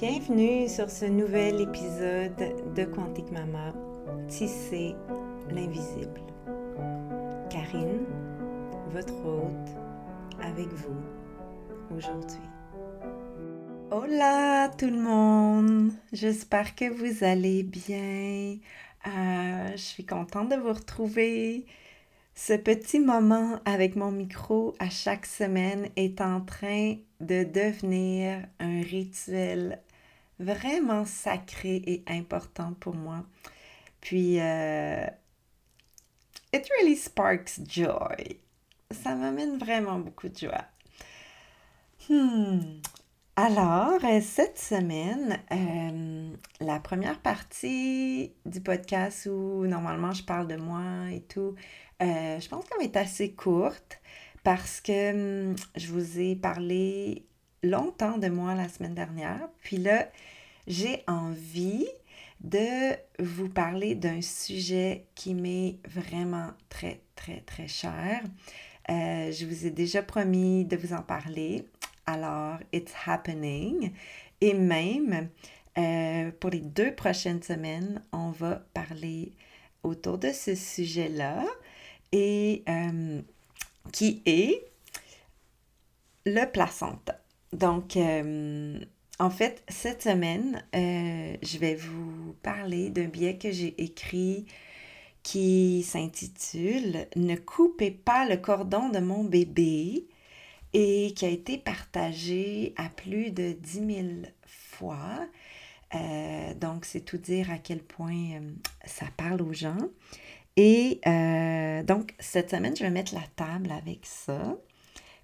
Bienvenue sur ce nouvel épisode de Quantique Mama, Tisser l'invisible. Karine, votre hôte, avec vous aujourd'hui. Hola tout le monde, j'espère que vous allez bien. Euh, je suis contente de vous retrouver. Ce petit moment avec mon micro à chaque semaine est en train de devenir un rituel vraiment sacré et important pour moi. Puis, euh, it really sparks joy. Ça m'amène vraiment beaucoup de joie. Hmm. Alors, euh, cette semaine, euh, la première partie du podcast où normalement je parle de moi et tout, je pense qu'elle est assez courte parce que hum, je vous ai parlé longtemps de moi la semaine dernière. Puis là, j'ai envie de vous parler d'un sujet qui m'est vraiment très, très, très cher. Euh, je vous ai déjà promis de vous en parler. Alors, it's happening. Et même, euh, pour les deux prochaines semaines, on va parler autour de ce sujet-là et euh, qui est le placenta. Donc, en fait, cette semaine, euh, je vais vous parler d'un billet que j'ai écrit qui s'intitule Ne coupez pas le cordon de mon bébé et qui a été partagé à plus de 10 000 fois. Euh, donc, c'est tout dire à quel point euh, ça parle aux gens. Et donc, cette semaine, je vais mettre la table avec ça.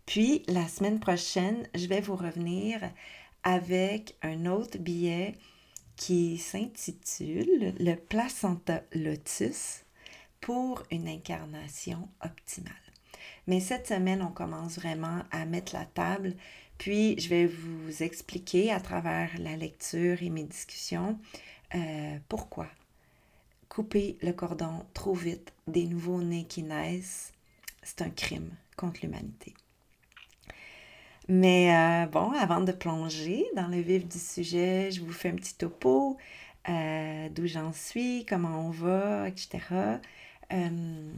Puis, la semaine prochaine, je vais vous revenir avec un autre billet qui s'intitule Le placenta lotus pour une incarnation optimale. Mais cette semaine, on commence vraiment à mettre la table, puis je vais vous expliquer à travers la lecture et mes discussions euh, pourquoi couper le cordon trop vite des nouveaux-nés qui naissent, c'est un crime contre l'humanité. Mais euh, bon, avant de plonger dans le vif du sujet, je vous fais un petit topo euh, d'où j'en suis, comment on va, etc. Euh,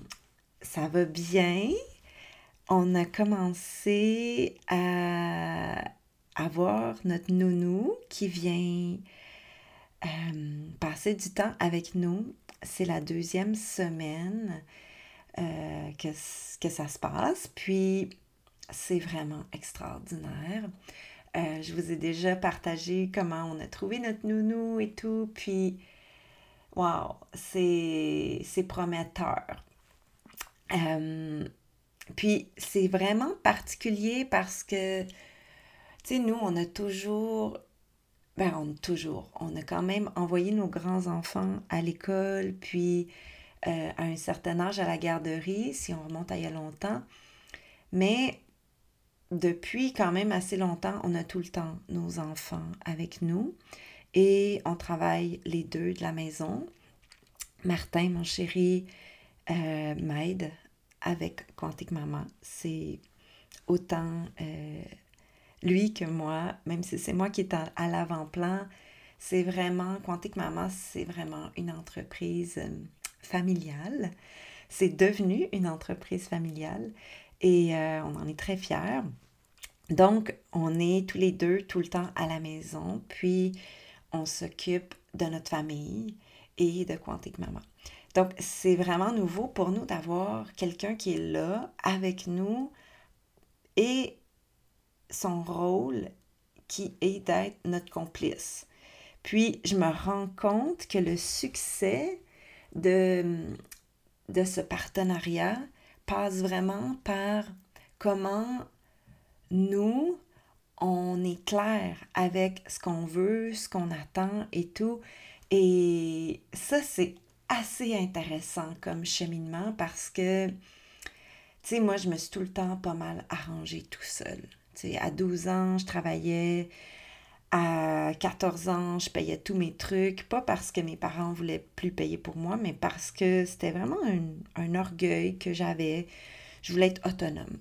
ça va bien. On a commencé à avoir notre nounou qui vient passer du temps avec nous. C'est la deuxième semaine que, que ça se passe. Puis, c'est vraiment extraordinaire. Euh, je vous ai déjà partagé comment on a trouvé notre nounou et tout, puis wow, c'est prometteur. Euh, puis c'est vraiment particulier parce que, tu sais, nous, on a toujours, ben on toujours, on a quand même envoyé nos grands-enfants à l'école, puis euh, à un certain âge à la garderie, si on remonte à il y a longtemps. Mais depuis quand même assez longtemps, on a tout le temps nos enfants avec nous et on travaille les deux de la maison. Martin, mon chéri, euh, m'aide avec Quantique Maman. C'est autant euh, lui que moi, même si c'est moi qui est à, l'avant-plan. C'est vraiment, Quantique Maman, c'est vraiment une entreprise euh, familiale. C'est devenu une entreprise familiale et euh, on en est très fiers. Donc, on est tous les deux tout le temps à la maison, puis on s'occupe de notre famille et de Quantique Maman. Donc, c'est vraiment nouveau pour nous d'avoir quelqu'un qui est là avec nous et son rôle qui est d'être notre complice. Puis, je me rends compte que le succès de, de ce partenariat, passe vraiment par comment nous, on est clair avec ce qu'on veut, ce qu'on attend et tout. Et ça, c'est assez intéressant comme cheminement parce que, tu sais, moi, je me suis tout le temps pas mal arrangée tout seul. Tu sais, à 12 ans, je travaillais à 14 ans, je payais tous mes trucs, pas parce que mes parents voulaient plus payer pour moi, mais parce que c'était vraiment un, orgueil que j'avais. Je voulais être autonome.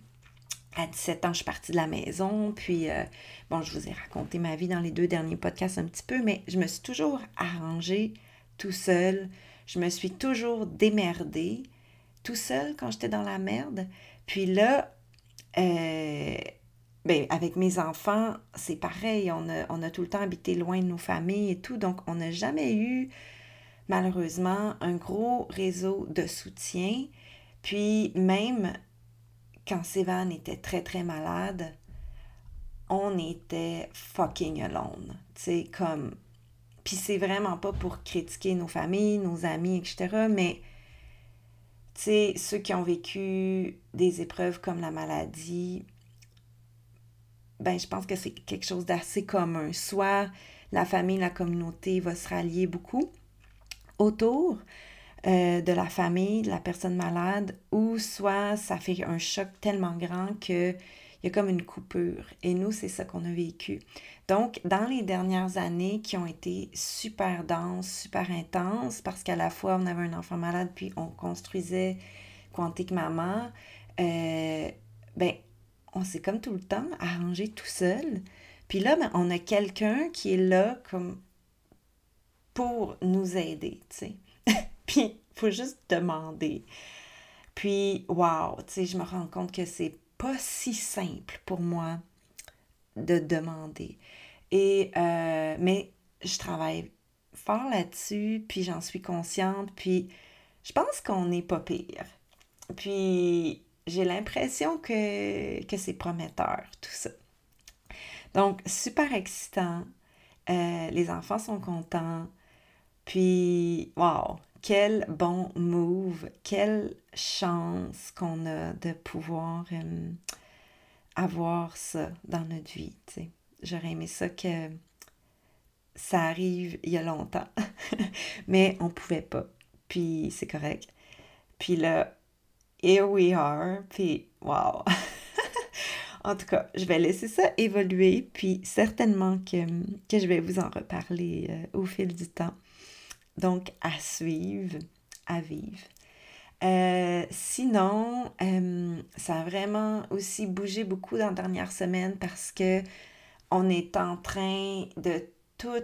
à 17 ans, je suis partie de la maison. Puis, euh, bon, je vous ai raconté ma vie dans les deux derniers podcasts un petit peu, mais je me suis toujours arrangée tout seul. Je me suis toujours démerdée tout seul quand j'étais dans la merde. Puis là, euh, ben, avec mes enfants, c'est pareil. On a, tout le temps habité loin de nos familles et tout. Donc, on n'a jamais eu, malheureusement, un gros réseau de soutien. Puis, même quand Sévan était très, très malade, on était fucking alone. Tu comme. Puis c'est vraiment pas pour critiquer nos familles, nos amis, etc. Mais, tu sais, ceux qui ont vécu des épreuves comme la maladie, ben, je pense que c'est quelque chose d'assez commun. Soit la famille, la communauté va se rallier beaucoup autour, euh, de la famille, de la personne malade, ou soit ça fait un choc tellement grand qu'il y a comme une coupure. Et nous, c'est ça qu'on a vécu. Donc, dans les dernières années qui ont été super denses, super intenses, parce qu'à la fois on avait un enfant malade, puis on construisait Quantique Maman, euh, ben, on s'est comme tout le temps arrangé tout seul. Puis là, ben, on a quelqu'un qui est là comme pour nous aider. Puis, il faut juste demander. Puis, wow, tu je me rends compte que c'est pas si simple pour moi de demander. Euh, mais je travaille fort là-dessus, puis j'en suis consciente, puis je pense qu'on n'est pas pire. Puis, j'ai l'impression que, que c'est prometteur, tout ça. Donc, super excitant. Euh, les enfants sont contents. Puis, wow, quel bon move, quelle chance qu'on a de pouvoir euh, avoir ça dans notre vie. J'aurais aimé ça que ça arrive il y a longtemps, mais on pouvait pas. Puis c'est correct. Puis là, here we are. Puis wow! en tout cas, je vais laisser ça évoluer, puis certainement que, que je vais vous en reparler euh, au fil du temps. Donc, à suivre, à vivre. Euh, sinon, euh, ça a vraiment aussi bougé beaucoup dans la dernière semaine parce que on est en train de tout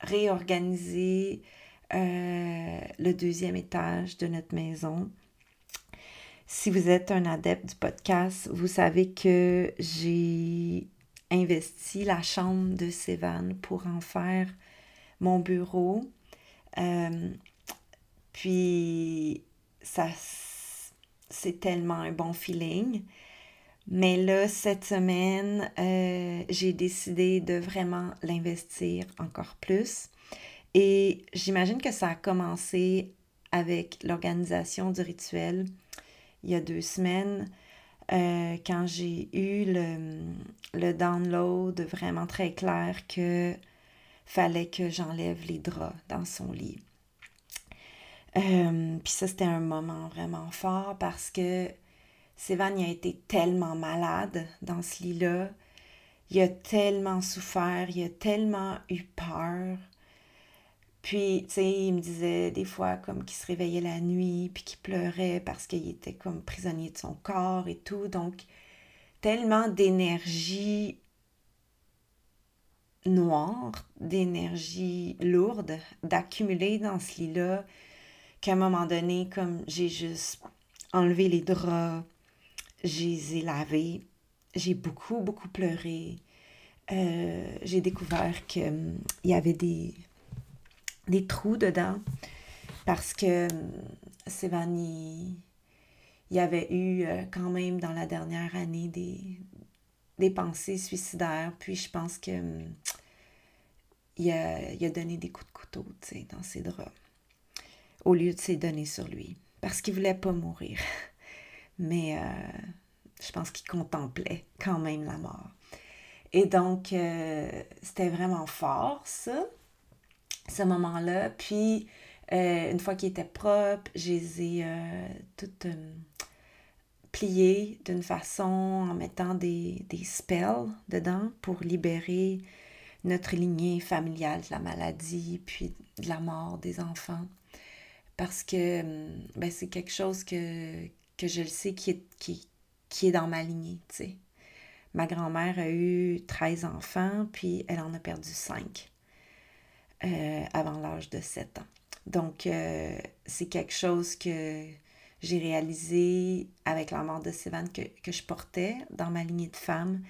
réorganiser le deuxième étage de notre maison. Si vous êtes un adepte du podcast, vous savez que j'ai investi la chambre de Sévan pour en faire mon bureau. Euh, puis, ça, c'est tellement un bon feeling. Mais là, cette semaine, euh, j'ai décidé de vraiment l'investir encore plus. Et j'imagine que ça a commencé avec l'organisation du rituel il y a deux semaines, euh, quand j'ai eu le, le, download vraiment très clair que fallait que j'enlève les draps dans son lit. Euh, puis ça, c'était un moment vraiment fort parce que Sévan a été tellement malade dans ce lit-là. Il a tellement souffert, il a tellement eu peur. Puis, tu sais, il me disait des fois comme qu'il se réveillait la nuit, puis qu'il pleurait parce qu'il était comme prisonnier de son corps et tout. Donc, tellement d'énergie noire, d'énergie lourde, d'accumuler dans ce lit-là, qu'à un moment donné, comme j'ai juste enlevé les draps, j'ai lavés, j'ai beaucoup, beaucoup pleuré. Euh, j'ai découvert qu'il hum, y avait des, des trous dedans parce que hum, Sévan, il, y avait eu euh, quand même dans la dernière année des, des pensées suicidaires. Puis je pense que hum, il, a, donné des coups de couteau dans ses draps au lieu de s'y donner sur lui parce qu'il voulait pas mourir. Mais euh, je pense qu'il contemplait quand même la mort. Et donc, euh, c'était vraiment fort, ça, ce moment-là. Puis, euh, une fois qu'il était propre, je les ai toutes plié d'une façon en mettant des, des spells dedans pour libérer notre lignée familiale de la maladie, puis de la mort des enfants. Parce que ben, c'est quelque chose que, que je le sais qui est, qui est dans ma lignée, tu sais. Ma grand-mère a eu 13 enfants, puis elle en a perdu 5 euh, avant l'âge de 7 ans. Donc, euh, c'est quelque chose que j'ai réalisé avec la mort de Sévan que, je portais dans ma lignée de femmes.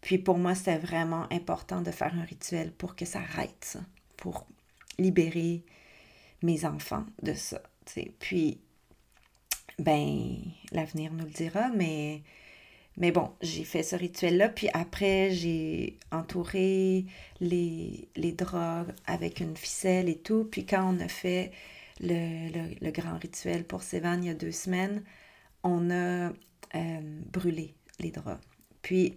Puis pour moi, c'était vraiment important de faire un rituel pour que ça arrête ça, pour libérer mes enfants de ça. Puis, ben, l'avenir nous le dira, mais mais bon, j'ai fait ce rituel-là, puis après, j'ai entouré les, les draps avec une ficelle et tout. Puis quand on a fait le, grand rituel pour Sévan il y a deux semaines, on a euh, brûlé les draps. Puis,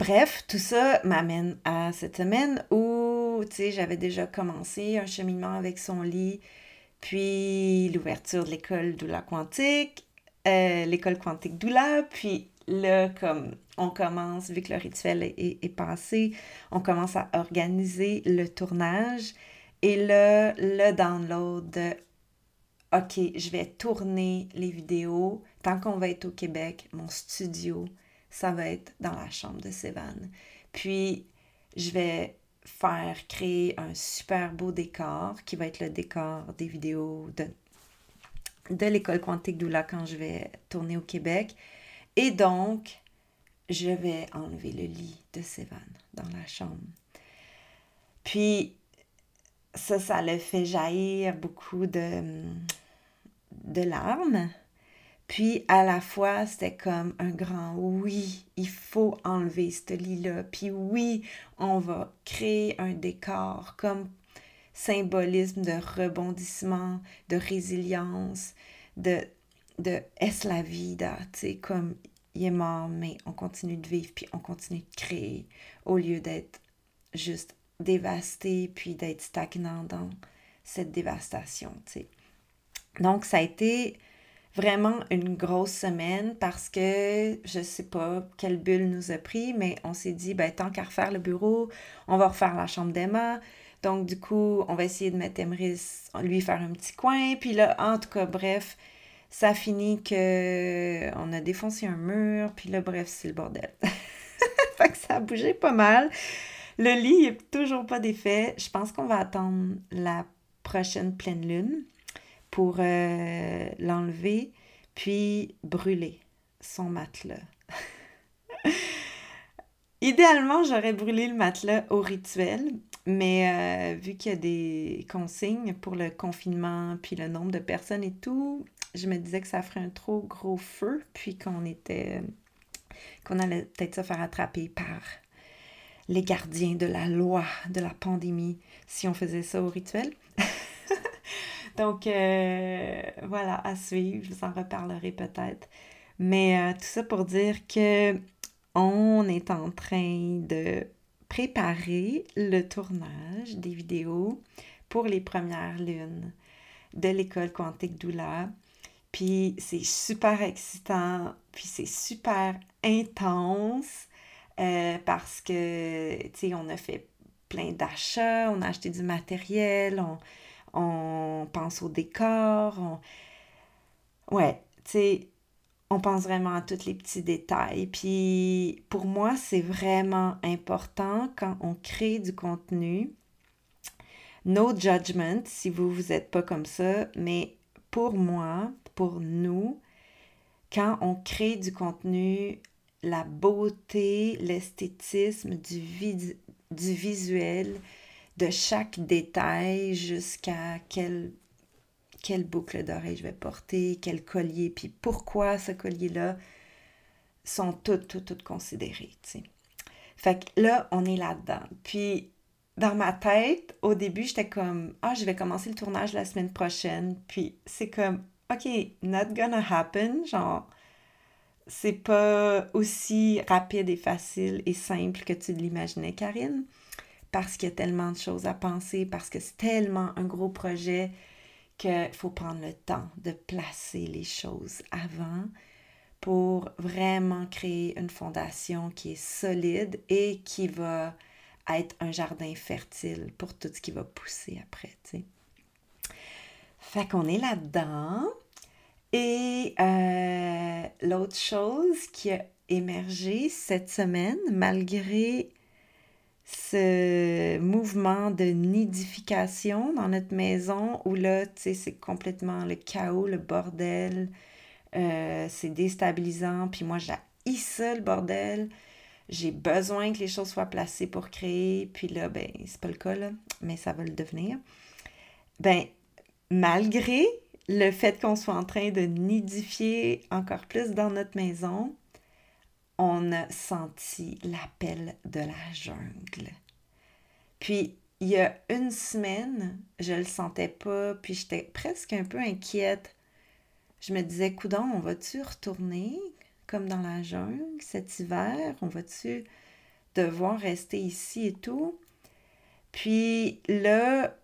bref, tout ça m'amène à cette semaine où, tu sais, j'avais déjà commencé un cheminement avec son lit, puis l'ouverture de l'école Doula Quantique, euh, l'école Quantique Doula, puis là, comme on commence, vu que le rituel est, passé, on commence à organiser le tournage. Et là, le download de OK, je vais tourner les vidéos. Tant qu'on va être au Québec, mon studio, ça va être dans la chambre de Sévan. Puis, je vais faire créer un super beau décor qui va être le décor des vidéos de, de l'école quantique Doula quand je vais tourner au Québec. Et donc, je vais enlever le lit de Sévan dans la chambre. Puis, ça, ça le fait jaillir beaucoup de, de larmes. Puis, à la fois, c'était comme un grand oui, il faut enlever ce lit-là. Puis oui, on va créer un décor comme symbolisme de rebondissement, de résilience, de de est la vida, tu sais, comme il est mort, mais on continue de vivre, puis on continue de créer, au lieu d'être juste dévasté, puis d'être stagnant dans cette dévastation, tu sais. Donc, ça a été vraiment une grosse semaine parce que je sais pas quelle bulle nous a pris, mais on s'est dit, ben, tant qu'à refaire le bureau, on va refaire la chambre d'Emma. Donc, du coup, on va essayer de mettre Emrys, lui faire un petit coin. Puis là, en tout cas, bref, ça finit que on a défoncé un mur, puis là, bref, c'est le bordel. fait que ça a bougé pas mal. Le lit n'est toujours pas défait. Je pense qu'on va attendre la prochaine pleine lune pour euh, l'enlever, puis brûler son matelas. Idéalement, j'aurais brûlé le matelas au rituel, mais euh, vu qu'il y a des consignes pour le confinement, puis le nombre de personnes et tout, je me disais que ça ferait un trop gros feu, puis qu'on était. qu'on allait peut-être se faire attraper par les gardiens de la loi de la pandémie si on faisait ça au rituel. Donc, euh, voilà, à suivre, je vous en reparlerai peut-être. Mais euh, tout ça pour dire que on est en train de préparer le tournage des vidéos pour les premières lunes de l'école quantique Doula. Puis c'est super excitant, puis c'est super intense euh, parce que, tu sais, on a fait plein d'achats, on a acheté du matériel, on, pense au décor, on... Ouais, tu sais, on pense vraiment à tous les petits détails. Puis pour moi, c'est vraiment important quand on crée du contenu. No judgment si vous, vous n'êtes pas comme ça, mais pour moi, pour nous, quand on crée du contenu, la beauté, l'esthétisme du, visuel, de chaque détail jusqu'à quelle, quelle boucle d'oreille je vais porter, quel collier, puis pourquoi ce collier-là, sont toutes, toutes, toutes considérées. Fait que là, on est là-dedans. Puis, dans ma tête, au début, j'étais comme, ah, je vais commencer le tournage la semaine prochaine. Puis, c'est comme, OK, not gonna happen. Genre, c'est pas aussi rapide et facile et simple que tu l'imaginais, Karine, parce qu'il y a tellement de choses à penser, parce que c'est tellement un gros projet qu'il faut prendre le temps de placer les choses avant pour vraiment créer une fondation qui est solide et qui va être un jardin fertile pour tout ce qui va pousser après. Fait qu'on est là-dedans. Et euh, l'autre chose qui a émergé cette semaine malgré ce mouvement de nidification dans notre maison où là, tu sais, c'est complètement le chaos, le bordel. Euh, c'est déstabilisant. Puis moi, j'ai ça, le bordel. J'ai besoin que les choses soient placées pour créer. Puis là, ben, c'est pas le cas, mais ça va le devenir. Ben, malgré le fait qu'on soit en train de nidifier encore plus dans notre maison, on a senti l'appel de la jungle. Puis, il y a une semaine, je le sentais pas, puis j'étais presque un peu inquiète. Je me disais, coudon, on va-tu retourner comme dans la jungle cet hiver? On va-tu devoir rester ici et tout? Puis là,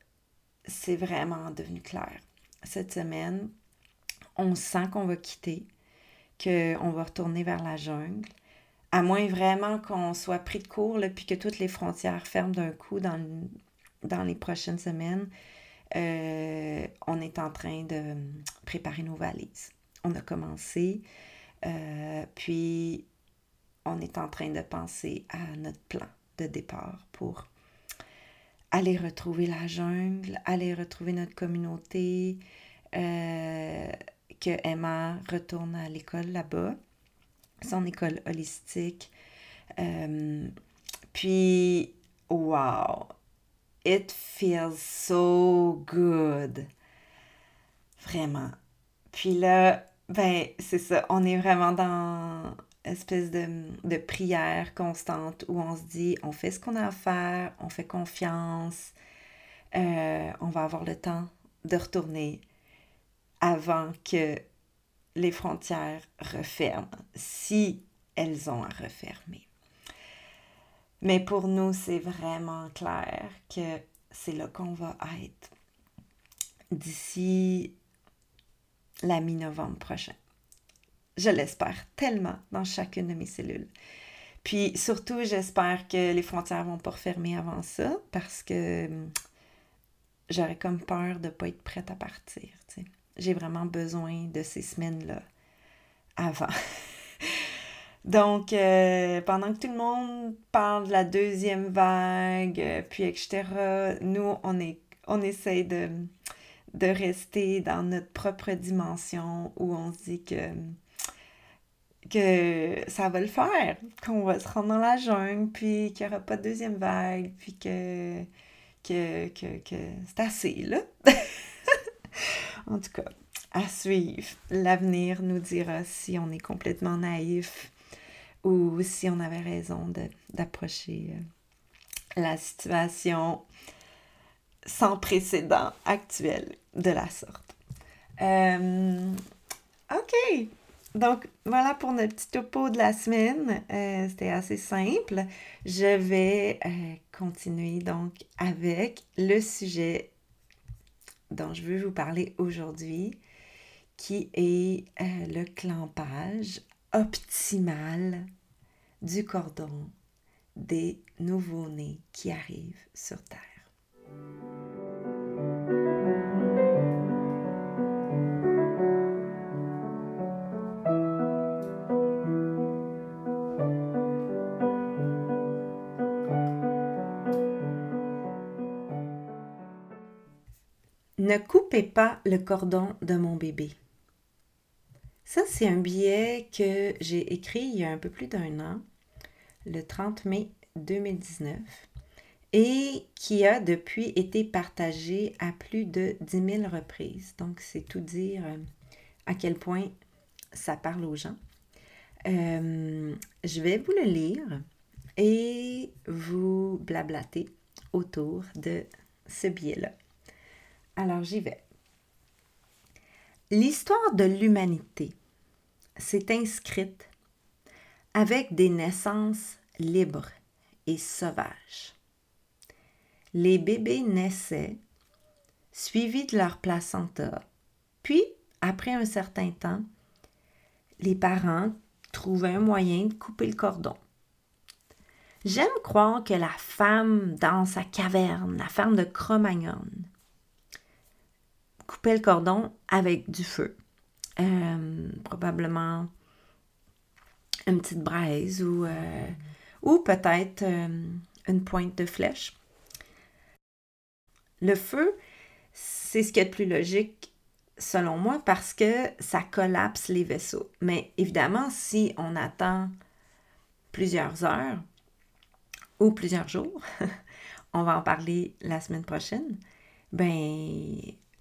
c'est vraiment devenu clair. Cette semaine, on sent qu'on va quitter, qu'on va retourner vers la jungle à moins vraiment qu'on soit pris de court, puis que toutes les frontières ferment d'un coup dans, dans les prochaines semaines, euh, on est en train de préparer nos valises. On a commencé, euh, puis on est en train de penser à notre plan de départ pour aller retrouver la jungle, aller retrouver notre communauté, euh, que Emma retourne à l'école là-bas son école holistique. Euh, puis, wow, it feels so good. Vraiment. Puis là, ben, c'est ça, on est vraiment dans une espèce de, de, prière constante où on se dit, on fait ce qu'on a à faire, on fait confiance, euh, on va avoir le temps de retourner avant que les frontières referment, si elles ont à refermer. Mais pour nous, c'est vraiment clair que c'est là qu'on va être d'ici la mi-novembre prochain. Je l'espère tellement dans chacune de mes cellules. Puis surtout, j'espère que les frontières vont pas refermer avant ça parce que hum, j'aurais comme peur de pas être prête à partir j'ai vraiment besoin de ces semaines-là avant. Donc, euh, pendant que tout le monde parle de la deuxième vague, euh, puis etc., nous, on, est, on essaie de, de rester dans notre propre dimension où on se dit que, que ça va le faire, qu'on va se rendre dans la jungle, puis qu'il n'y aura pas de deuxième vague, puis que, que, que, que c'est assez, là. En tout cas, à suivre. L'avenir nous dira si on est complètement naïf ou si on avait raison d'approcher euh, la situation sans précédent actuel de la sorte. Euh, OK. Donc, voilà pour notre petit topo de la semaine. Euh, c'était assez simple. Je vais continuer donc avec le sujet dont je veux vous parler aujourd'hui, qui est euh, le clampage optimal du cordon des nouveaux-nés qui arrivent sur Terre. Ne coupez pas le cordon de mon bébé. Ça, c'est un billet que j'ai écrit il y a un peu plus d'un an, le 30 mai 2019, et qui a depuis été partagé à plus de 10 000 reprises. Donc, c'est tout dire euh, à quel point ça parle aux gens. Euh, je vais vous le lire et vous blablater autour de ce billet-là. Alors j'y vais. L'histoire de l'humanité s'est inscrite avec des naissances libres et sauvages. Les bébés naissaient, suivis de leur placenta, puis, après un certain temps, les parents trouvaient un moyen de couper le cordon. J'aime croire que la femme dans sa caverne, la femme de Cro-Magnon, couper le cordon avec du feu. Euh, probablement une petite braise ou, euh, peut-être euh, une pointe de flèche. Le feu, c'est ce qui est le plus logique selon moi parce que ça collapse les vaisseaux. Mais évidemment, si on attend plusieurs heures ou plusieurs jours, on va en parler la semaine prochaine, ben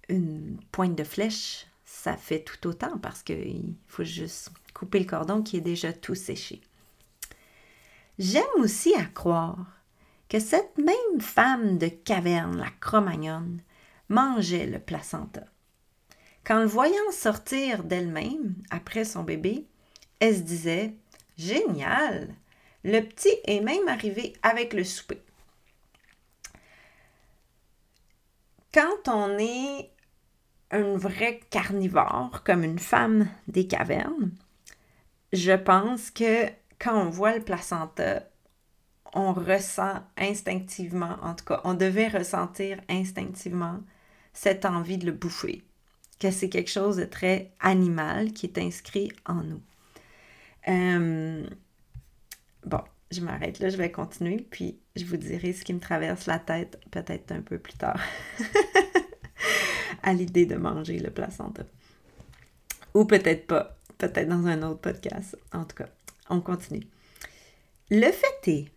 une pointe de flèche, ça fait tout autant parce qu'il faut juste couper le cordon qui est déjà tout séché. J'aime aussi à croire que cette même femme de caverne, la Cro-Magnon, mangeait le placenta. Qu'en le voyant sortir d'elle-même après son bébé, elle se disait Génial! Le petit est même arrivé avec le souper. Quand on est un vrai carnivore, comme une femme des cavernes, je pense que quand on voit le placenta, on ressent instinctivement, en tout cas, on devait ressentir instinctivement cette envie de le bouffer, que c'est quelque chose de très animal qui est inscrit en nous. Euh, bon, je m'arrête là, je vais continuer, je vous dirai ce qui me traverse la tête peut-être un peu plus tard à l'idée de manger le placenta. Ou peut-être pas, peut-être dans un autre podcast. En tout cas, on continue. Le fait est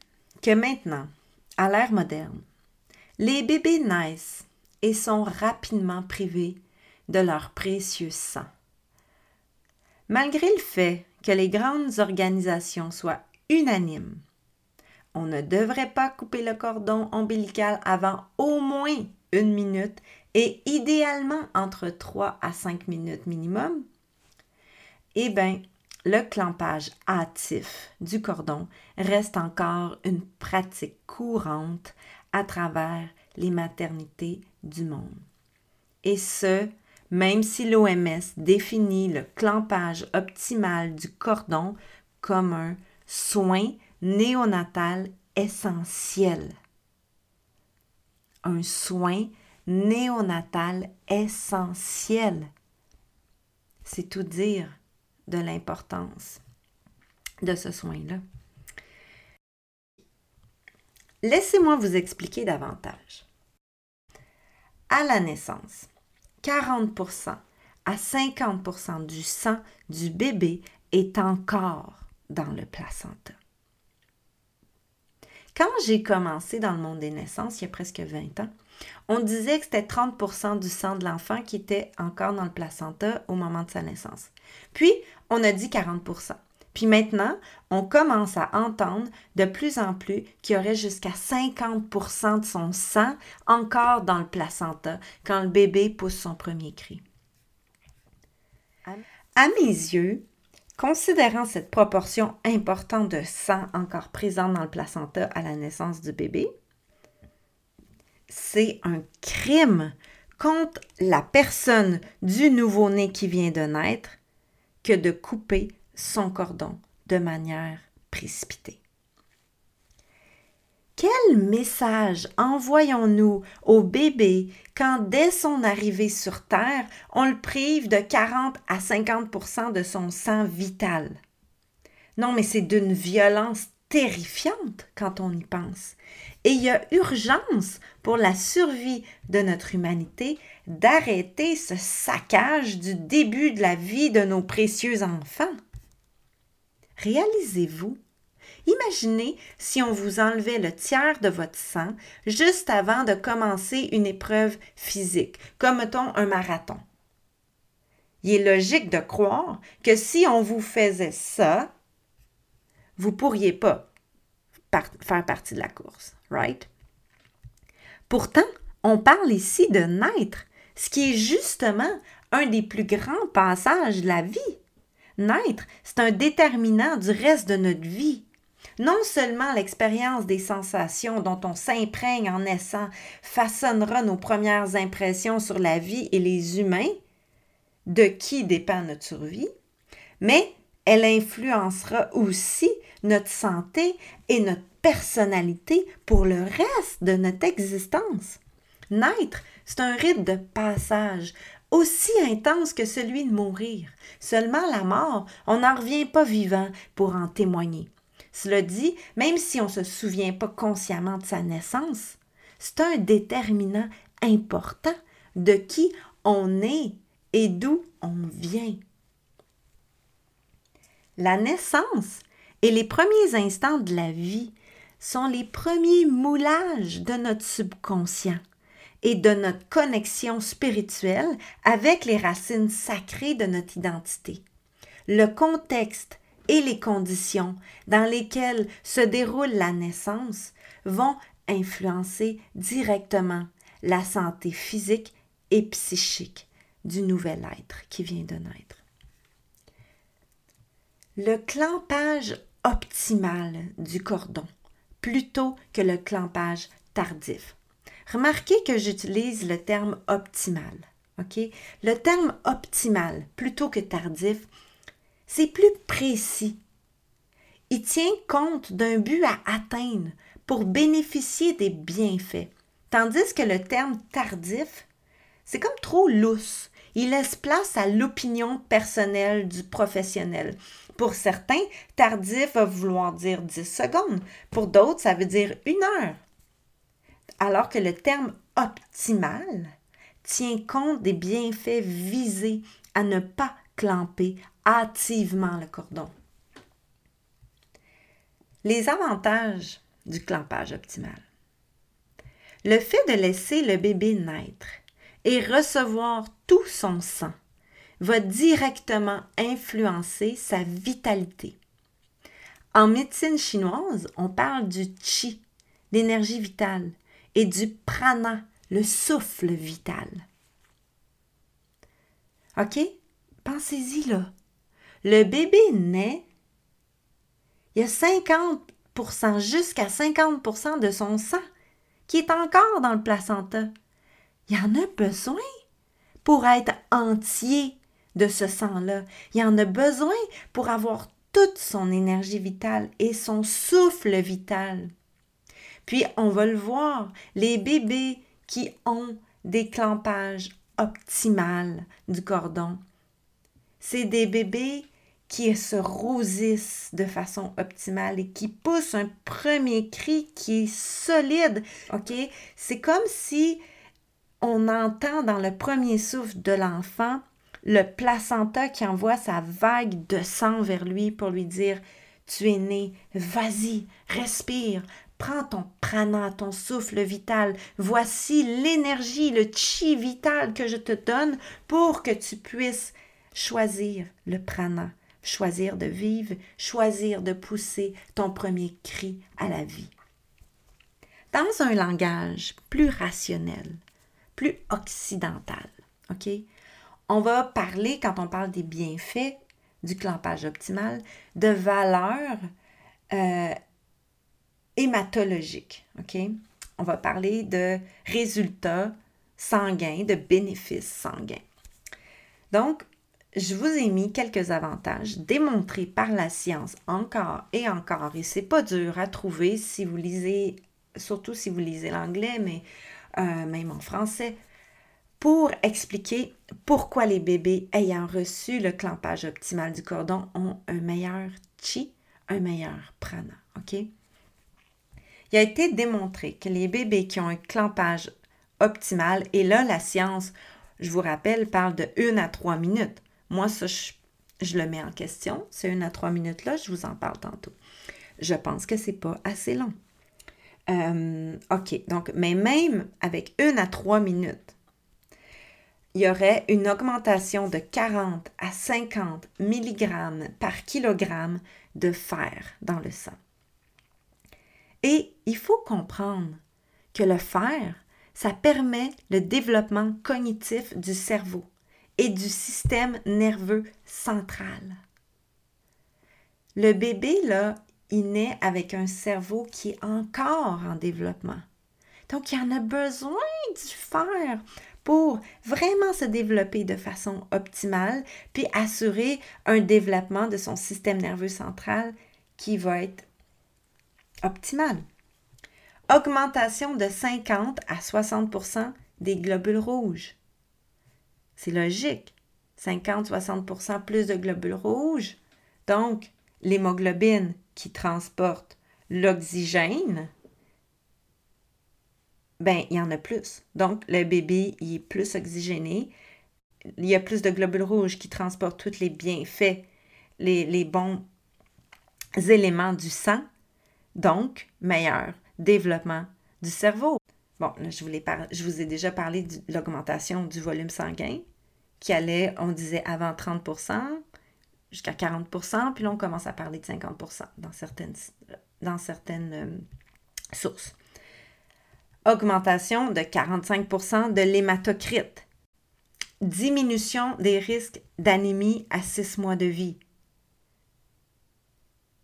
que maintenant, à l'ère moderne, les bébés naissent et sont rapidement privés de leur précieux sang. Malgré le fait que les grandes organisations soient unanimes, on ne devrait pas couper le cordon ombilical avant au moins une minute et idéalement entre 3 à 5 minutes minimum, eh bien, le clampage hâtif du cordon reste encore une pratique courante à travers les maternités du monde. Et ce, même si l'OMS définit le clampage optimal du cordon comme un soin néonatal essentiel. Un soin néonatal essentiel. C'est tout dire de l'importance de ce soin-là. Laissez-moi vous expliquer davantage. À la naissance, 40% à 50% du sang du bébé est encore dans le placenta. Quand j'ai commencé dans le monde des naissances, il y a presque 20 ans, on disait que c'était 30% du sang de l'enfant qui était encore dans le placenta au moment de sa naissance. Puis, on a dit 40% Puis maintenant, on commence à entendre de plus en plus qu'il y aurait jusqu'à 50% de son sang encore dans le placenta quand le bébé pousse son premier cri. À mes yeux, considérant cette proportion importante de sang encore présent dans le placenta à la naissance du bébé, c'est un crime contre la personne du nouveau-né qui vient de naître que de couper son cordon de manière précipitée. Quel message envoyons-nous au bébé quand dès son arrivée sur Terre, on le prive de 40 à 50% de son sang vital? Non, mais c'est d'une violence terrifiante quand on y pense. Et il y a urgence pour la survie de notre humanité d'arrêter ce saccage du début de la vie de nos précieux enfants. Réalisez-vous, imaginez si on vous enlevait le tiers de votre sang juste avant de commencer une épreuve physique, comme mettons un marathon. Il est logique de croire que si on vous faisait ça, vous pourriez pas faire partie de la course, right? Pourtant, on parle ici de naître, ce qui est justement un des plus grands passages de la vie. Naître, c'est un déterminant du reste de notre vie. Non seulement l'expérience des sensations dont on s'imprègne en naissant façonnera nos premières impressions sur la vie et les humains, de qui dépend notre survie, mais elle influencera aussi notre santé et notre personnalité pour le reste de notre existence. Naître, c'est un rite de passage, aussi intense que celui de mourir. Seulement la mort, on n'en revient pas vivant pour en témoigner. Cela dit, même si on ne se souvient pas consciemment de sa naissance, c'est un déterminant important de qui on est et d'où on vient. La naissance et les premiers instants de la vie sont les premiers moulages de notre subconscient et de notre connexion spirituelle avec les racines sacrées de notre identité. Le contexte et les conditions dans lesquelles se déroule la naissance vont influencer directement la santé physique et psychique du nouvel être qui vient de naître. Le clampage optimal du cordon plutôt que le clampage tardif. Remarquez que j'utilise le terme optimal. Le terme optimal plutôt que tardif, c'est plus précis. Il tient compte d'un but à atteindre pour bénéficier des bienfaits. Tandis que le terme tardif, c'est comme trop lousse. Il laisse place à l'opinion personnelle du professionnel. Pour certains, tardif va vouloir dire 10 secondes. Pour d'autres, ça veut dire une heure. Alors que le terme optimal tient compte des bienfaits visés à ne pas clamper hâtivement le cordon. Les avantages du clampage optimal. Le fait de laisser le bébé naître et recevoir tout son sang va directement influencer sa vitalité. En médecine chinoise, on parle du qi, l'énergie vitale, et du prana, le souffle vital. OK? Pensez-y là. Le bébé naît, il y a 50%, jusqu'à 50% de son sang qui est encore dans le placenta. Il y en a besoin pour être entier de ce sang-là. Il en a besoin pour avoir toute son énergie vitale et son souffle vital. Puis on va le voir, les bébés qui ont des clampages optimales du cordon, c'est des bébés qui se rosissent de façon optimale et qui poussent un premier cri qui est solide. OK? C'est comme si on entend dans le premier souffle de l'enfant le placenta qui envoie sa vague de sang vers lui pour lui dire Tu es né, vas-y, respire, prends ton prana, ton souffle vital, voici l'énergie, le chi vital que je te donne pour que tu puisses choisir le prana, choisir de vivre, choisir de pousser ton premier cri à la vie. Dans un langage plus rationnel, plus occidental, on va parler, quand on parle des bienfaits du clampage optimal, de valeurs euh, hématologiques. On va parler de résultats sanguins, de bénéfices sanguins. Donc, je vous ai mis quelques avantages démontrés par la science encore et encore. Et c'est pas dur à trouver si vous lisez, surtout si vous lisez l'anglais, mais euh, même en français pour expliquer pourquoi les bébés ayant reçu le clampage optimal du cordon ont un meilleur chi, un meilleur prana. OK? Il a été démontré que les bébés qui ont un clampage optimal, et là, la science, je vous rappelle, parle de 1 à 3 minutes. Moi, ça, je, le mets en question. C'est 1 à 3 minutes là, je vous en parle tantôt. Je pense que c'est pas assez long. Euh, OK, donc, mais même avec 1 à 3 minutes, il y aurait une augmentation de 40 à 50 mg par kilogramme de fer dans le sang. Et il faut comprendre que le fer, ça permet le développement cognitif du cerveau et du système nerveux central. Le bébé, là, il naît avec un cerveau qui est encore en développement. Donc, il en a besoin du fer pour vraiment se développer de façon optimale, puis assurer un développement de son système nerveux central qui va être optimal. Augmentation de 50 à 60% des globules rouges. C'est logique. 50-60% plus de globules rouges. Donc, l'hémoglobine qui transporte l'oxygène, ben, il y en a plus. Donc, le bébé, il est plus oxygéné. Il y a plus de globules rouges qui transportent tous les bienfaits, les, les bons éléments du sang. Donc, meilleur développement du cerveau. Bon, là, je, je vous ai déjà parlé de l'augmentation du volume sanguin qui allait, on disait avant 30 jusqu'à 40 puis là, on commence à parler de 50 dans certaines, dans certaines euh, sources. Augmentation de 45% de l'hématocrite. Diminution des risques d'anémie à 6 mois de vie.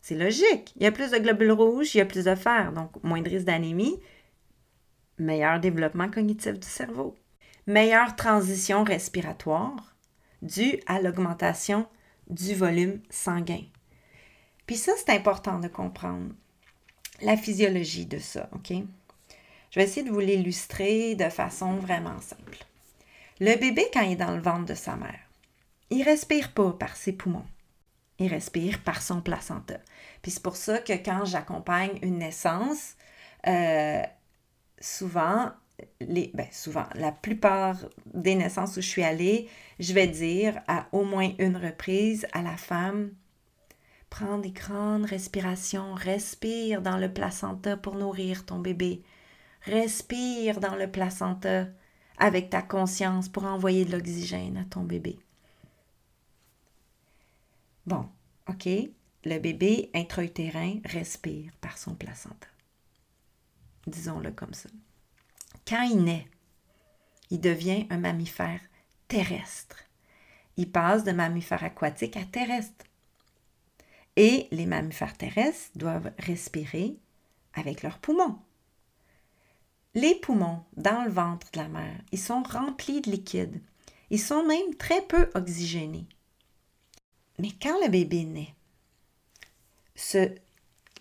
C'est logique. Il y a plus de globules rouges, il y a plus de fer, donc moins de risque d'anémie, meilleur développement cognitif du cerveau, meilleure transition respiratoire due à l'augmentation du volume sanguin. Puis ça, c'est important de comprendre la physiologie de ça, OK? Je vais essayer de vous l'illustrer de façon vraiment simple. Le bébé, quand il est dans le ventre de sa mère, il respire pas par ses poumons. Il respire par son placenta. Puis c'est pour ça que quand j'accompagne une naissance, euh, souvent, ben souvent, la plupart des naissances où je suis allée, je vais dire à au moins une reprise à la femme, prends des grandes respirations, respire dans le placenta pour nourrir ton bébé. Respire dans le placenta avec ta conscience pour envoyer de l'oxygène à ton bébé. Bon, OK, le bébé intra-utérin respire par son placenta. Disons-le comme ça. Quand il naît, il devient un mammifère terrestre. Il passe de mammifère aquatique à terrestre. Et les mammifères terrestres doivent respirer avec leurs poumons. Les poumons dans le ventre de la mère, ils sont remplis de liquide. Ils sont même très peu oxygénés. Mais quand le bébé naît, ce,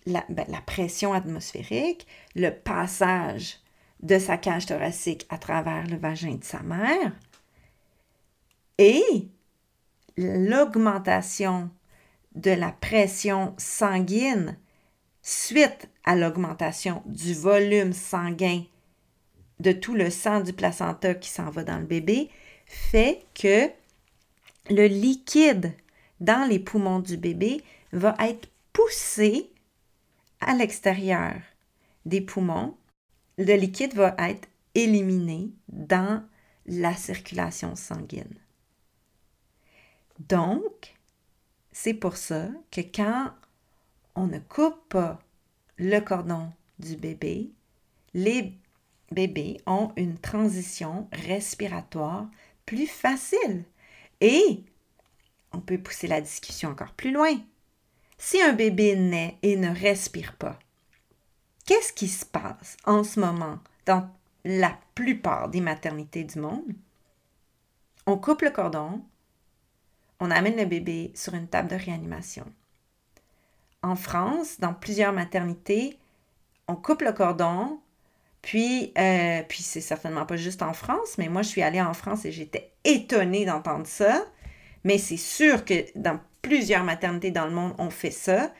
la, ben, la pression atmosphérique, le passage de sa cage thoracique à travers le vagin de sa mère et l'augmentation de la pression sanguine suite à l'augmentation du volume sanguin de tout le sang du placenta qui s'en va dans le bébé fait que le liquide dans les poumons du bébé va être poussé à l'extérieur des poumons le liquide va être éliminé dans la circulation sanguine. Donc, c'est pour ça que quand on ne coupe pas le cordon du bébé, les bébés ont une transition respiratoire plus facile. Et on peut pousser la discussion encore plus loin. Si un bébé naît et ne respire pas, Qu'est-ce qui se passe en ce moment dans la plupart des maternités du monde? On coupe le cordon, on amène le bébé sur une table de réanimation. En France, dans plusieurs maternités, on coupe le cordon, puis, euh, puis c'est certainement pas juste en France, mais moi je suis allée en France et j'étais étonnée d'entendre ça. Mais c'est sûr que dans plusieurs maternités dans le monde, on fait ça.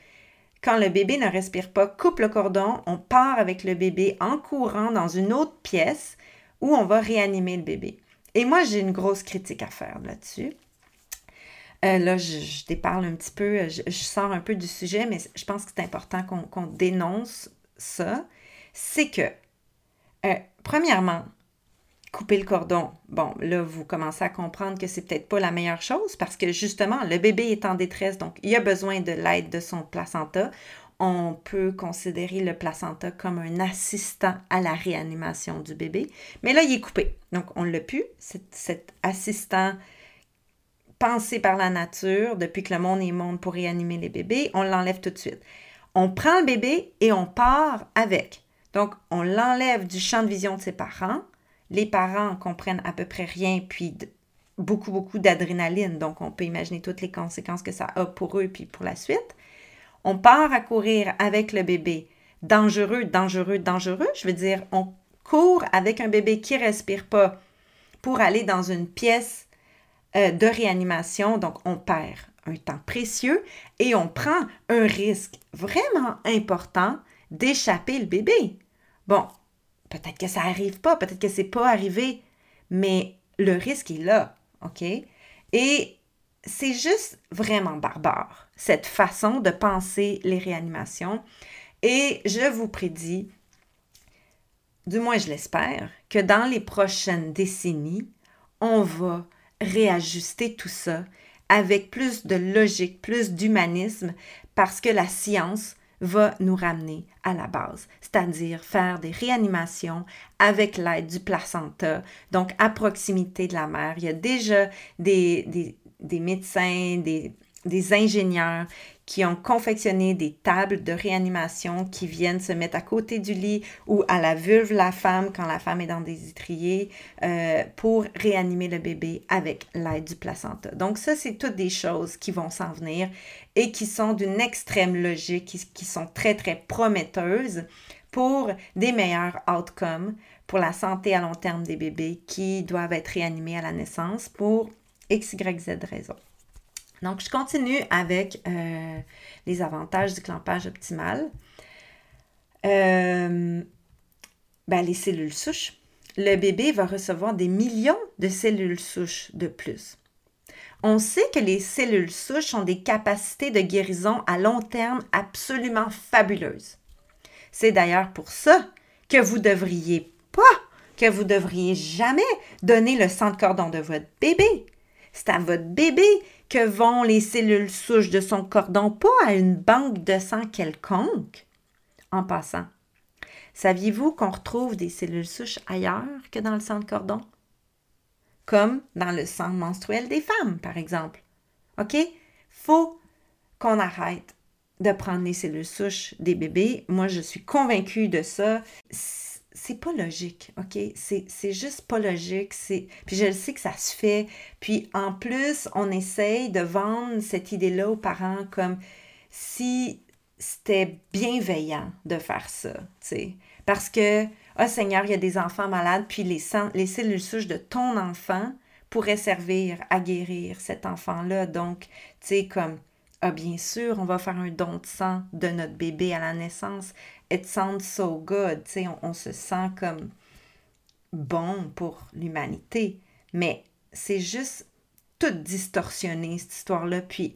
Quand le bébé ne respire pas, coupe le cordon, on part avec le bébé en courant dans une autre pièce où on va réanimer le bébé. Et moi, j'ai une grosse critique à faire là-dessus. Euh, là, je, déparle un petit peu, je, sors un peu du sujet, mais je pense que c'est important qu'on dénonce ça. C'est que, euh, premièrement, couper le cordon. Bon, là, vous commencez à comprendre que c'est peut-être pas la meilleure chose parce que justement, le bébé est en détresse, donc il a besoin de l'aide de son placenta. On peut considérer le placenta comme un assistant à la réanimation du bébé. Mais là, il est coupé. Donc, on l'a pu, cet, assistant pensé par la nature depuis que le monde est monde pour réanimer les bébés, on l'enlève tout de suite. On prend le bébé et on part avec. Donc, on l'enlève du champ de vision de ses parents les parents comprennent à peu près rien, puis beaucoup, beaucoup d'adrénaline. Donc, on peut imaginer toutes les conséquences que ça a pour eux, puis pour la suite. On part à courir avec le bébé. Dangereux, dangereux, dangereux. Je veux dire, on court avec un bébé qui respire pas pour aller dans une pièce euh, de réanimation, donc on perd un temps précieux et on prend un risque vraiment important d'échapper le bébé. Bon, peut-être que ça n'arrive pas, peut-être que c'est pas arrivé, mais le risque est là, OK? Et c'est juste vraiment barbare, cette façon de penser les réanimations. Et je vous prédis, du moins je l'espère, que dans les prochaines décennies, on va réajuster tout ça avec plus de logique, plus d'humanisme, parce que la science va nous ramener à la base, c'est-à-dire faire des réanimations avec l'aide du placenta, donc à proximité de la mère. Il y a déjà des, médecins, des ingénieurs qui ont confectionné des tables de réanimation qui viennent se mettre à côté du lit ou à la vulve la femme quand la femme est dans des étriers euh, pour réanimer le bébé avec l'aide du placenta. Donc ça, c'est toutes des choses qui vont s'en venir et qui sont d'une extrême logique, qui, sont très, très prometteuses pour des meilleurs outcomes pour la santé à long terme des bébés qui doivent être réanimés à la naissance pour X, Y, Z raisons. Donc, je continue avec euh, les avantages du clampage optimal. Euh, ben, les cellules souches. Le bébé va recevoir des millions de cellules souches de plus. On sait que les cellules souches ont des capacités de guérison à long terme absolument fabuleuses. C'est d'ailleurs pour ça que vous devriez pas, que vous devriez jamais donner le sang de cordon de votre bébé. C'est à votre bébé que vont les cellules souches de son cordon, pas à une banque de sang quelconque. En passant, saviez-vous qu'on retrouve des cellules souches ailleurs que dans le sang de cordon? Comme dans le sang menstruel des femmes, par exemple. OK? Faut qu'on arrête de prendre les cellules souches des bébés. Moi, je suis convaincue de ça c'est pas logique, OK? C'est juste pas logique. Puis je le sais que ça se fait. Puis en plus, on essaye de vendre cette idée-là aux parents comme si c'était bienveillant de faire ça, tu sais. Parce que, oh Seigneur, il y a des enfants malades, puis les, les cellules souches de ton enfant pourraient servir à guérir cet enfant-là. Donc, tu sais, comme ah, bien sûr, on va faire un don de sang de notre bébé à la naissance. It sounds so good. Sais, on, se sent comme bon pour l'humanité. Mais c'est juste tout distorsionné, cette histoire-là. Puis,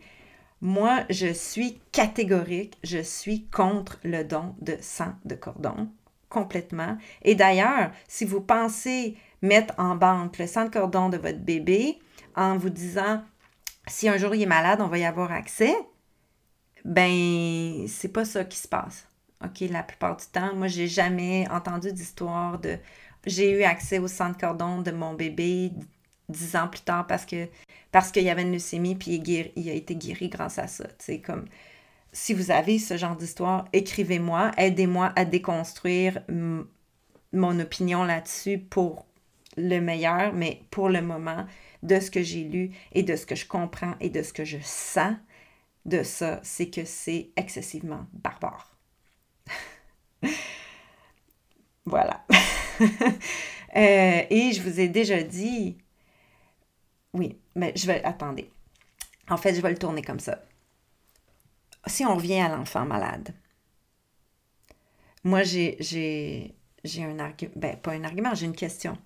moi, je suis catégorique. Je suis contre le don de sang de cordon. Complètement. Et d'ailleurs, si vous pensez mettre en banque le sang de cordon de votre bébé en vous disant si un jour il est malade, on va y avoir accès, ben, c'est pas ça qui se passe. OK, la plupart du temps, moi, j'ai jamais entendu d'histoire de j'ai eu accès au sang de cordon de mon bébé dix ans plus tard parce que parce qu'il y avait une leucémie puis il, a été guéri grâce à ça. C'est comme si vous avez ce genre d'histoire, écrivez-moi, aidez-moi à déconstruire mon opinion là-dessus pour le meilleur, mais pour le moment, de ce que j'ai lu et de ce que je comprends et de ce que je sens de ça, c'est que c'est excessivement barbare. voilà. Euh, et je vous ai déjà dit, oui, mais je vais, attendez. En fait, je vais le tourner comme ça. Si on revient à l'enfant malade, moi, j'ai, j'ai, j'ai un argument, ben, pas un argument, j'ai une question.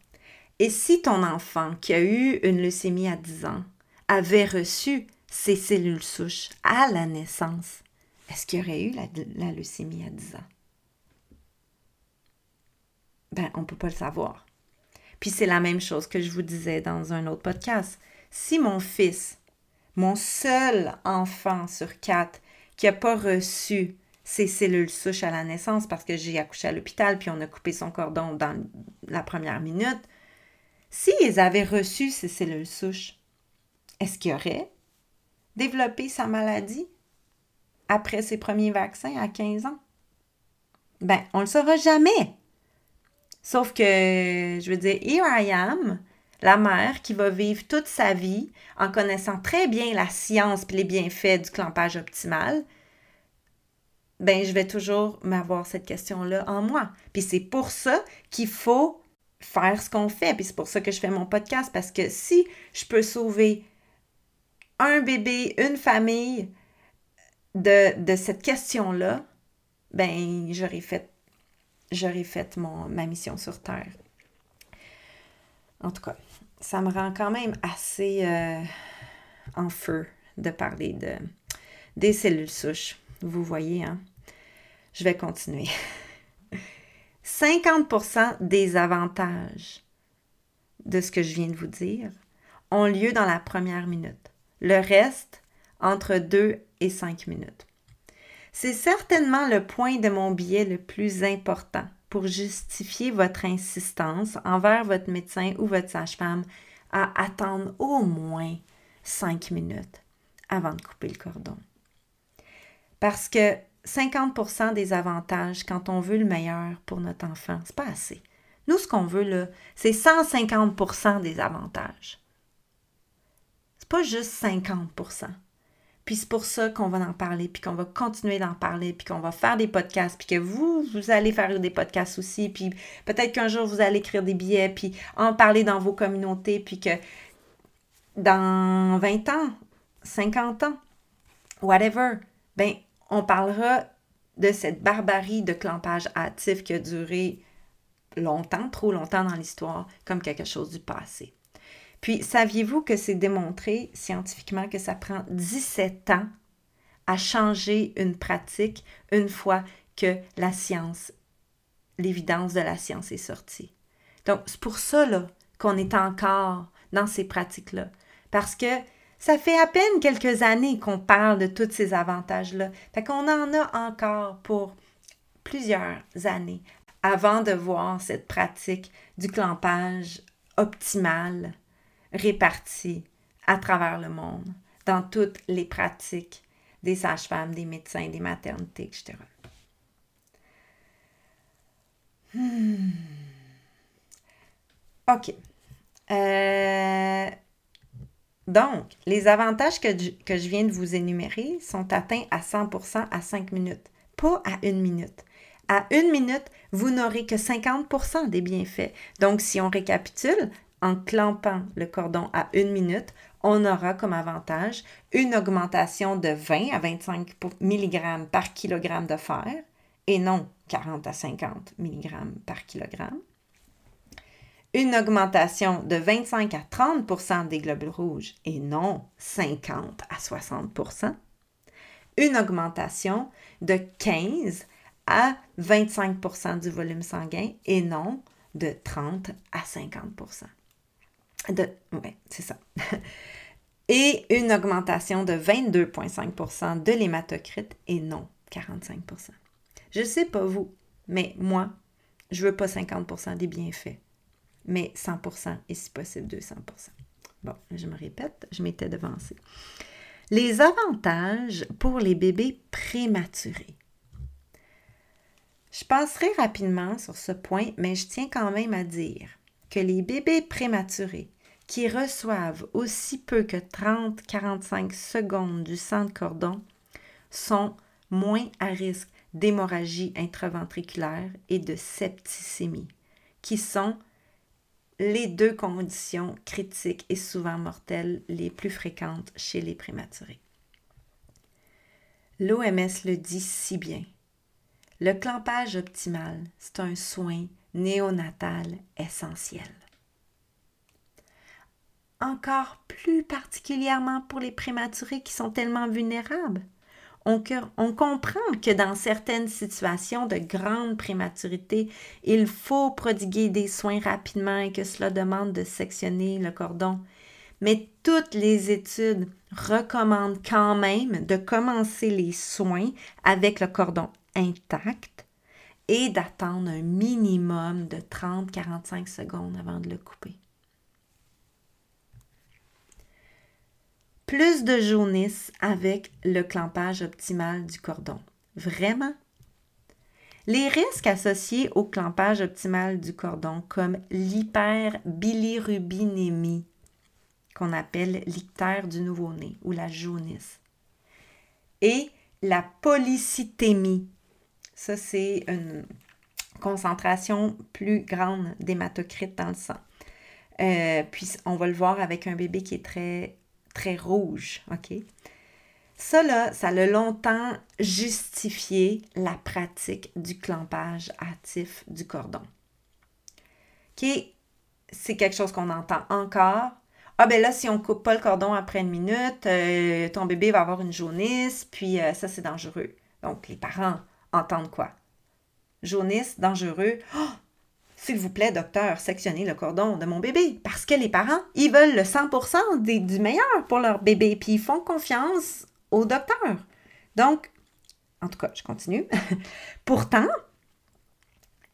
Et si ton enfant qui a eu une leucémie à 10 ans avait reçu ses cellules souches à la naissance, est-ce qu'il aurait eu la, leucémie à 10 ans? Ben, on ne peut pas le savoir. Puis c'est la même chose que je vous disais dans un autre podcast. Si mon fils, mon seul enfant sur quatre qui n'a pas reçu ses cellules souches à la naissance parce que j'ai accouché à l'hôpital puis on a coupé son cordon dans la première minute, S'ils avaient reçu ces cellules souches, est-ce qu'ils auraient développé sa maladie après ses premiers vaccins à 15 ans? Ben, on ne le saura jamais. Sauf que, je veux dire, here I am, la mère qui va vivre toute sa vie en connaissant très bien la science et les bienfaits du clampage optimal, ben je vais toujours m'avoir cette question-là en moi. Puis c'est pour ça qu'il faut faire ce qu'on fait. Puis c'est pour ça que je fais mon podcast, parce que si je peux sauver un bébé, une famille de, cette question-là, ben j'aurais fait, j'aurais fait mon, ma mission sur Terre. En tout cas, ça me rend quand même assez euh, en feu de parler de, des cellules souches. Vous voyez, hein? Je vais continuer. 50% des avantages de ce que je viens de vous dire ont lieu dans la première minute. Le reste, entre 2 et 5 minutes. C'est certainement le point de mon billet le plus important pour justifier votre insistance envers votre médecin ou votre sage-femme à attendre au moins 5 minutes avant de couper le cordon. Parce que 50% des avantages quand on veut le meilleur pour notre enfant, c'est pas assez. Nous, ce qu'on veut, là, c'est 150% des avantages. C'est pas juste 50% Puis c'est pour ça qu'on va en parler, puis qu'on va continuer d'en parler, puis qu'on va faire des podcasts, puis que vous, vous allez faire des podcasts aussi, puis peut-être qu'un jour, vous allez écrire des billets, puis en parler dans vos communautés, puis que dans 20 ans, 50 ans, whatever, ben on parlera de cette barbarie de clampage hâtif qui a duré longtemps, trop longtemps dans l'histoire, comme quelque chose du passé. Puis, saviez-vous que c'est démontré scientifiquement que ça prend 17 ans à changer une pratique une fois que la science, l'évidence de la science est sortie? Donc, c'est pour ça qu'on est encore dans ces pratiques-là. Parce que ça fait à peine quelques années qu'on parle de tous ces avantages-là. Fait qu'on en a encore pour plusieurs années avant de voir cette pratique du clampage optimal répartie à travers le monde, dans toutes les pratiques des sages-femmes, des médecins, des maternités, etc. Hmm. OK. Euh, donc, les avantages que je, viens de vous énumérer sont atteints à 100% à 5 minutes, pas à 1 minute. À 1 minute, vous n'aurez que 50% des bienfaits. Donc, si on récapitule, en clampant le cordon à 1 minute, on aura comme avantage une augmentation de 20 à 25 mg par kilogramme de fer et non 40 à 50 mg par kilogramme une augmentation de 25 à 30% des globules rouges et non 50 à 60% une augmentation de 15 à 25% du volume sanguin et non de 30 à 50 de, Oui, c'est ça. et une augmentation de 22,5% de l'hématocrite et non 45% Je ne sais pas vous, mais moi, je veux pas 50% des bienfaits mais 100% et si possible 200%. Bon, je me répète, je m'étais devancée. Les avantages pour les bébés prématurés. Je passerai rapidement sur ce point, mais je tiens quand même à dire que les bébés prématurés qui reçoivent aussi peu que 30-45 secondes du sang de cordon sont moins à risque d'hémorragie intraventriculaire et de septicémie, qui sont les deux conditions critiques et souvent mortelles les plus fréquentes chez les prématurés. L'OMS le dit si bien. Le clampage optimal, c'est un soin néonatal essentiel. Encore plus particulièrement pour les prématurés qui sont tellement vulnérables on, comprend que dans certaines situations de grande prématurité, il faut prodiguer des soins rapidement et que cela demande de sectionner le cordon. Mais toutes les études recommandent quand même de commencer les soins avec le cordon intact et d'attendre un minimum de 30-45 secondes avant de le couper. Plus de jaunisse avec le clampage optimal du cordon. Vraiment? Les risques associés au clampage optimal du cordon, comme l'hyperbilirubinémie, qu'on appelle l'ictère du nouveau-né ou la jaunisse, et la polycythémie. Ça, c'est une concentration plus grande d'hématocrite dans le sang. Euh, puis on va le voir avec un bébé qui est très, très rouge, OK? Ça, là, ça a longtemps justifié la pratique du clampage hâtif du cordon. OK? C'est quelque chose qu'on entend encore. Ah ben là, si on coupe pas le cordon après une minute, euh, ton bébé va avoir une jaunisse, puis euh, ça, c'est dangereux. Donc, les parents entendent quoi? Jaunisse, dangereux. Oh, s'il vous plaît, docteur, sectionnez le cordon de mon bébé. Parce que les parents, ils veulent le 100% du meilleur pour leur bébé, puis ils font confiance au docteur. Donc, en tout cas, je continue. Pourtant,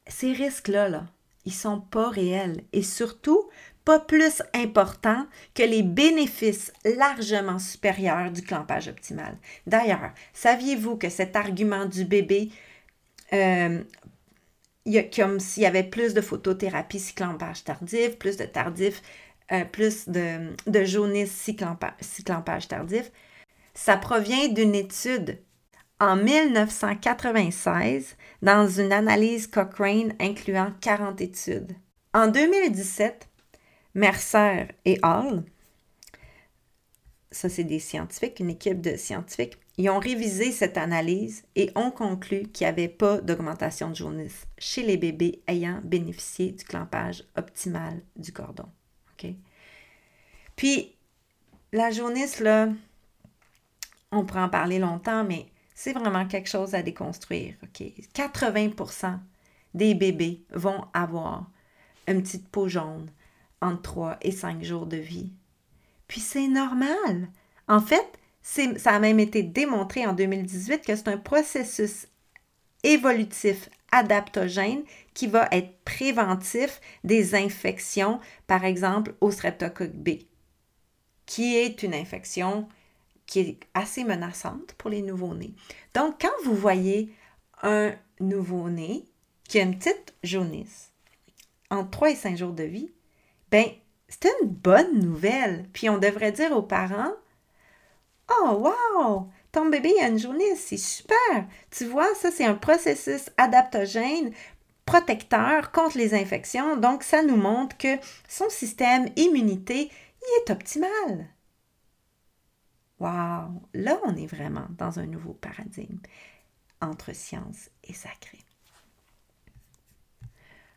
ces risques-là, là, ils sont pas réels et surtout pas plus importants que les bénéfices largement supérieurs du clampage optimal. D'ailleurs, saviez-vous que cet argument du bébé, euh, y a, comme s'il y avait plus de photothérapie si clampage tardif, plus de tardif, euh, plus de, de jaunisse si clampage tardif, ça provient d'une étude en 1996 dans une analyse Cochrane incluant 40 études. En 2017, Mercer et Hall, ça c'est des scientifiques, une équipe de scientifiques, ils ont révisé cette analyse et ont conclu qu'il n'y avait pas d'augmentation de jaunisse chez les bébés ayant bénéficié du clampage optimal du cordon. Puis, la jaunisse, là, on pourrait en parler longtemps, mais c'est vraiment quelque chose à déconstruire. 80% des bébés vont avoir une petite peau jaune entre 3 et 5 jours de vie. Puis c'est normal. En fait, ça a même été démontré en 2018 que c'est un processus évolutif adaptogène qui va être préventif des infections, par exemple au streptocoque B, qui est une infection qui est assez menaçante pour les nouveau-nés. Donc, quand vous voyez un nouveau-né qui a une petite jaunisse entre 3 et 5 jours de vie, ben c'est une bonne nouvelle. Puis on devrait dire aux parents Oh, wow! Ton bébé a une jaunisse, c'est super! Tu vois, ça, c'est un processus adaptogène protecteur contre les infections. Donc, ça nous montre que son système immunité il est optimal. Wow! Là, on est vraiment dans un nouveau paradigme entre science et sacré.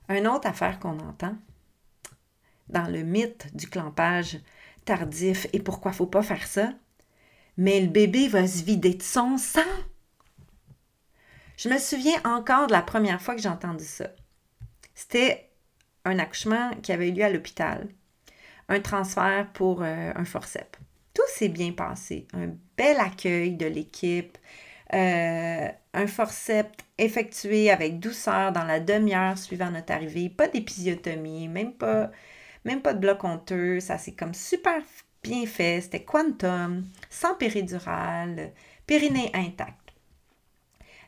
Une autre affaire qu'on entend dans le mythe du clampage tardif et pourquoi faut pas faire ça, mais le bébé va se vider de son sang. Je me souviens encore de la première fois que j'ai entendu ça. C'était un accouchement qui avait eu lieu à l'hôpital, un transfert pour euh, un forceps tout s'est bien passé. Un bel accueil de l'équipe, euh, un forceps effectué avec douceur dans la demi-heure suivant notre arrivée, pas d'épisiotomie, même pas, même pas de bloc honteux, ça c'est comme super bien fait, c'était quantum, sans péridurale, périnée intact.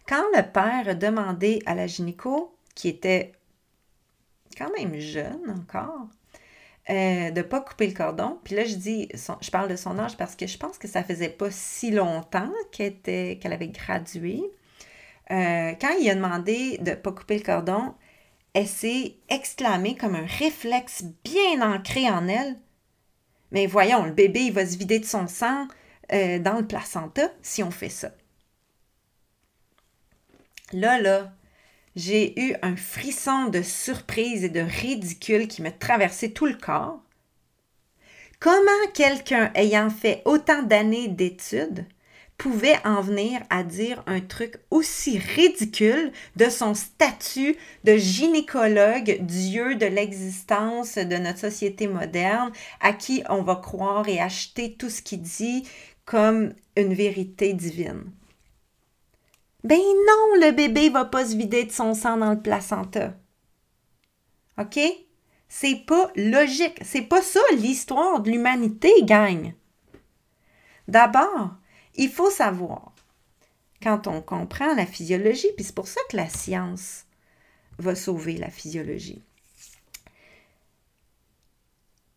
Quand le père a demandé à la gynéco, qui était quand même jeune encore, euh, de ne pas couper le cordon. Puis là, je dis, je parle de son âge parce que je pense que ça faisait pas si longtemps qu'elle avait gradué. Euh, quand il a demandé de ne pas couper le cordon, elle s'est exclamée comme un réflexe bien ancré en elle. Mais voyons, le bébé, il va se vider de son sang euh, dans le placenta si on fait ça. Là, là, j'ai eu un frisson de surprise et de ridicule qui me traversait tout le corps. Comment quelqu'un ayant fait autant d'années d'études pouvait en venir à dire un truc aussi ridicule de son statut de gynécologue, dieu de l'existence de notre société moderne, à qui on va croire et acheter tout ce qu'il dit comme une vérité divine. Ben non, le bébé va pas se vider de son sang dans le placenta. OK? C'est pas logique. C'est pas ça l'histoire de l'humanité, gagne. D'abord, il faut savoir, quand on comprend la physiologie, puis c'est pour ça que la science va sauver la physiologie.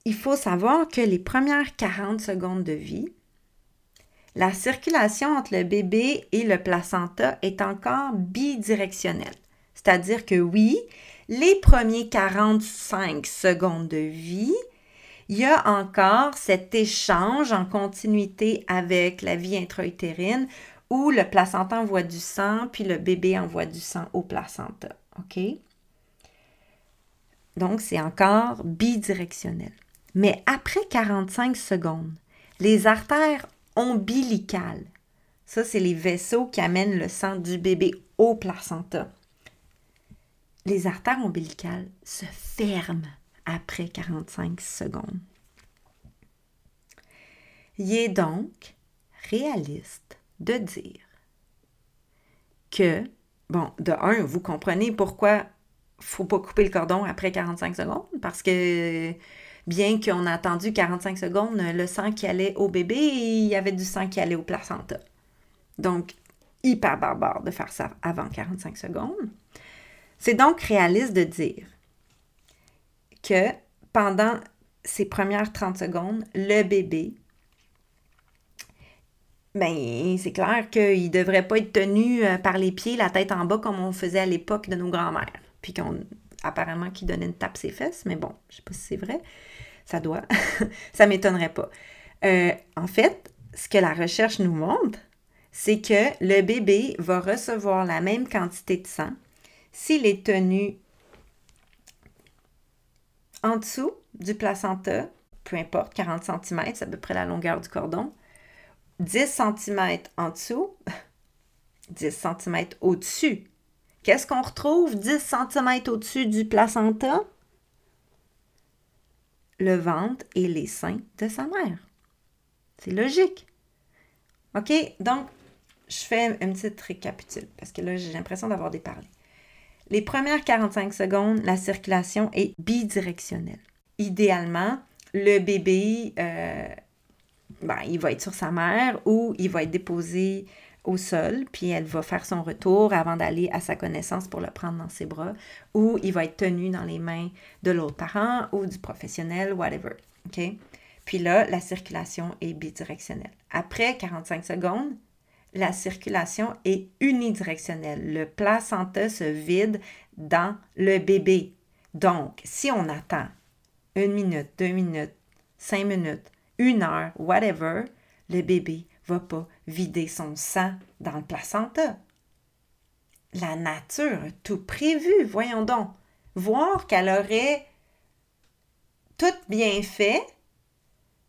Il faut savoir que les premières 40 secondes de vie, la circulation entre le bébé et le placenta est encore bidirectionnelle. C'est-à-dire que oui, les premiers 45 secondes de vie, il y a encore cet échange en continuité avec la vie intra-utérine où le placenta envoie du sang, puis le bébé envoie du sang au placenta. Donc, c'est encore bidirectionnel. Mais après 45 secondes, les artères ombilicales, ça, c'est les vaisseaux qui amènent le sang du bébé au placenta. Les artères ombilicales se ferment après 45 secondes. Il est donc réaliste de dire que, bon, de un, vous comprenez pourquoi faut pas couper le cordon après 45 secondes, parce que bien qu'on a attendu 45 secondes, le sang qui allait au bébé, il y avait du sang qui allait au placenta. Donc, hyper barbare de faire ça avant 45 secondes. C'est donc réaliste de dire que pendant ces premières 30 secondes, le bébé, ben, c'est clair qu'il ne devrait pas être tenu euh, par les pieds, la tête en bas, comme on faisait à l'époque de nos grands-mères. Puis qu'on, apparemment, qui donnait une tape ses fesses, mais bon, je ne sais pas si c'est vrai. Ça doit. ça m'étonnerait pas. Euh, en fait, ce que la recherche nous montre, c'est que le bébé va recevoir la même quantité de sang s'il est tenu en dessous du placenta, peu importe, 40 cm, c'est à peu près la longueur du cordon, 10 cm en dessous, 10 cm au-dessus. Qu'est-ce qu'on retrouve 10 cm au-dessus du placenta? Le ventre et les seins de sa mère. C'est logique. OK? Donc, je fais une petite récapitule parce que là, j'ai l'impression d'avoir déparlé. Les premières 45 secondes, la circulation est bidirectionnelle. Idéalement, le bébé, euh, ben, il va être sur sa mère ou il va être déposé au sol, puis elle va faire son retour avant d'aller à sa connaissance pour le prendre dans ses bras, ou il va être tenu dans les mains de l'autre parent ou du professionnel, whatever. Puis là, la circulation est bidirectionnelle. Après 45 secondes, la circulation est unidirectionnelle. Le placenta se vide dans le bébé. Donc, si on attend une minute, deux minutes, cinq minutes, une heure, whatever, le bébé va pas vider son sang dans le placenta. La nature a tout prévu, voyons donc. Voir qu'elle aurait tout bien fait,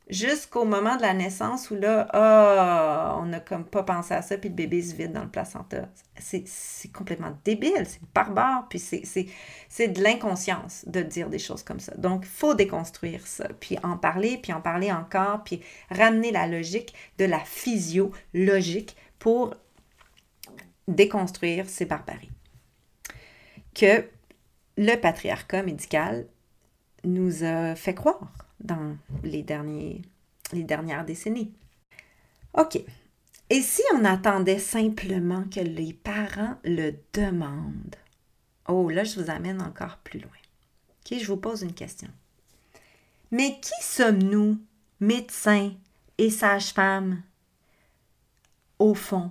jusqu'au moment de la naissance où là, oh, on n'a comme pas pensé à ça, puis le bébé se vide dans le placenta. C'est complètement débile, c'est barbare, puis c'est de l'inconscience de dire des choses comme ça. Donc, il faut déconstruire ça, puis en parler, puis en parler encore, puis ramener la logique de la physiologique pour déconstruire ces barbaries. Que le patriarcat médical nous a fait croire dans les, dernières décennies. OK. Et si on attendait simplement que les parents le demandent? Oh, là, je vous amène encore plus loin. OK, je vous pose une question. Mais qui sommes-nous, médecins et sages-femmes, au fond,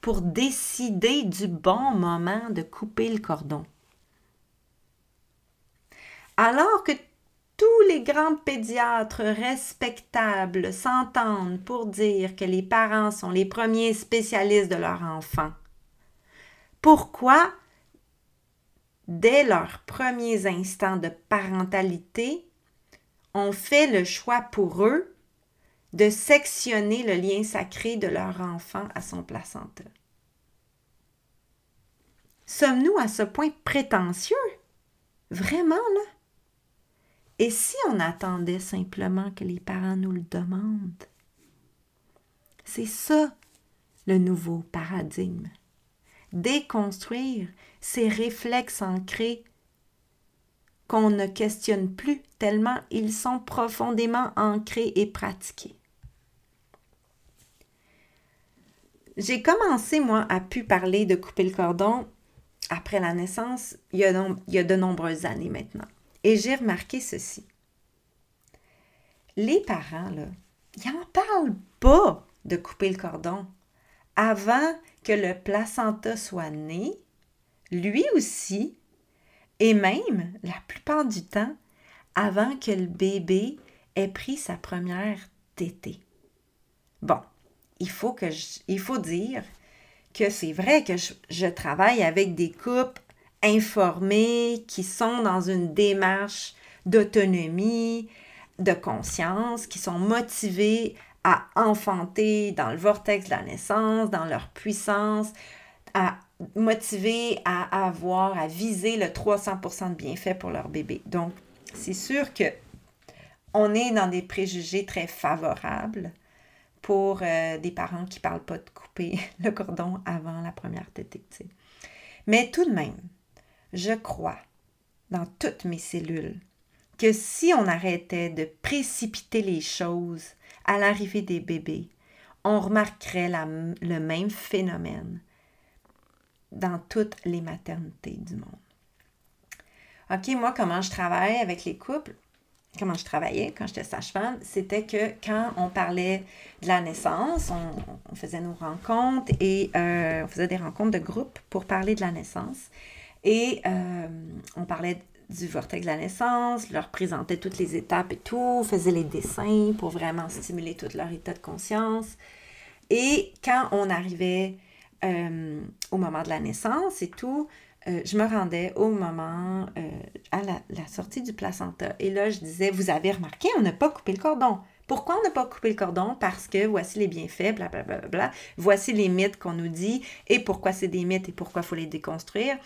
pour décider du bon moment de couper le cordon? Alors que tous les grands pédiatres respectables s'entendent pour dire que les parents sont les premiers spécialistes de leur enfant. Pourquoi, dès leurs premiers instants de parentalité, on fait le choix pour eux de sectionner le lien sacré de leur enfant à son placenta? Sommes-nous à ce point prétentieux? Vraiment, là? Et si on attendait simplement que les parents nous le demandent? C'est ça le nouveau paradigme. Déconstruire ces réflexes ancrés qu'on ne questionne plus tellement ils sont profondément ancrés et pratiqués. J'ai commencé, moi, à pu parler de couper le cordon après la naissance il y a, il y a de nombreuses années maintenant. Et j'ai remarqué ceci. Les parents, là, ils n'en parlent pas de couper le cordon. Avant que le placenta soit né, lui aussi, et même la plupart du temps, avant que le bébé ait pris sa première tétée. Bon, il faut, dire que c'est vrai que je, travaille avec des couples informés qui sont dans une démarche d'autonomie, de conscience, qui sont motivés à enfanter dans le vortex de la naissance, dans leur puissance, à motivés à avoir, à viser le 300% de bienfaits pour leur bébé. Donc, c'est sûr que on est dans des préjugés très favorables pour euh, des parents qui ne parlent pas de couper le cordon avant la première tétée. Mais tout de même, je crois dans toutes mes cellules que si on arrêtait de précipiter les choses à l'arrivée des bébés, on remarquerait le même phénomène dans toutes les maternités du monde. OK, moi, comment je travaille avec les couples, comment je travaillais quand j'étais sage-femme, c'était que quand on parlait de la naissance, on, faisait nos rencontres et euh, on faisait des rencontres de groupe pour parler de la naissance. Et euh, on parlait du vortex de la naissance, leur présentait toutes les étapes et tout, faisait les dessins pour vraiment stimuler tout leur état de conscience. Et quand on arrivait euh, au moment de la naissance et tout, euh, je me rendais au moment, à la, sortie du placenta. Et là, je disais, vous avez remarqué, on n'a pas coupé le cordon. Pourquoi on n'a pas coupé le cordon? Parce que voici les bienfaits, bla. Voici les mythes qu'on nous dit et pourquoi c'est des mythes et pourquoi il faut les déconstruire.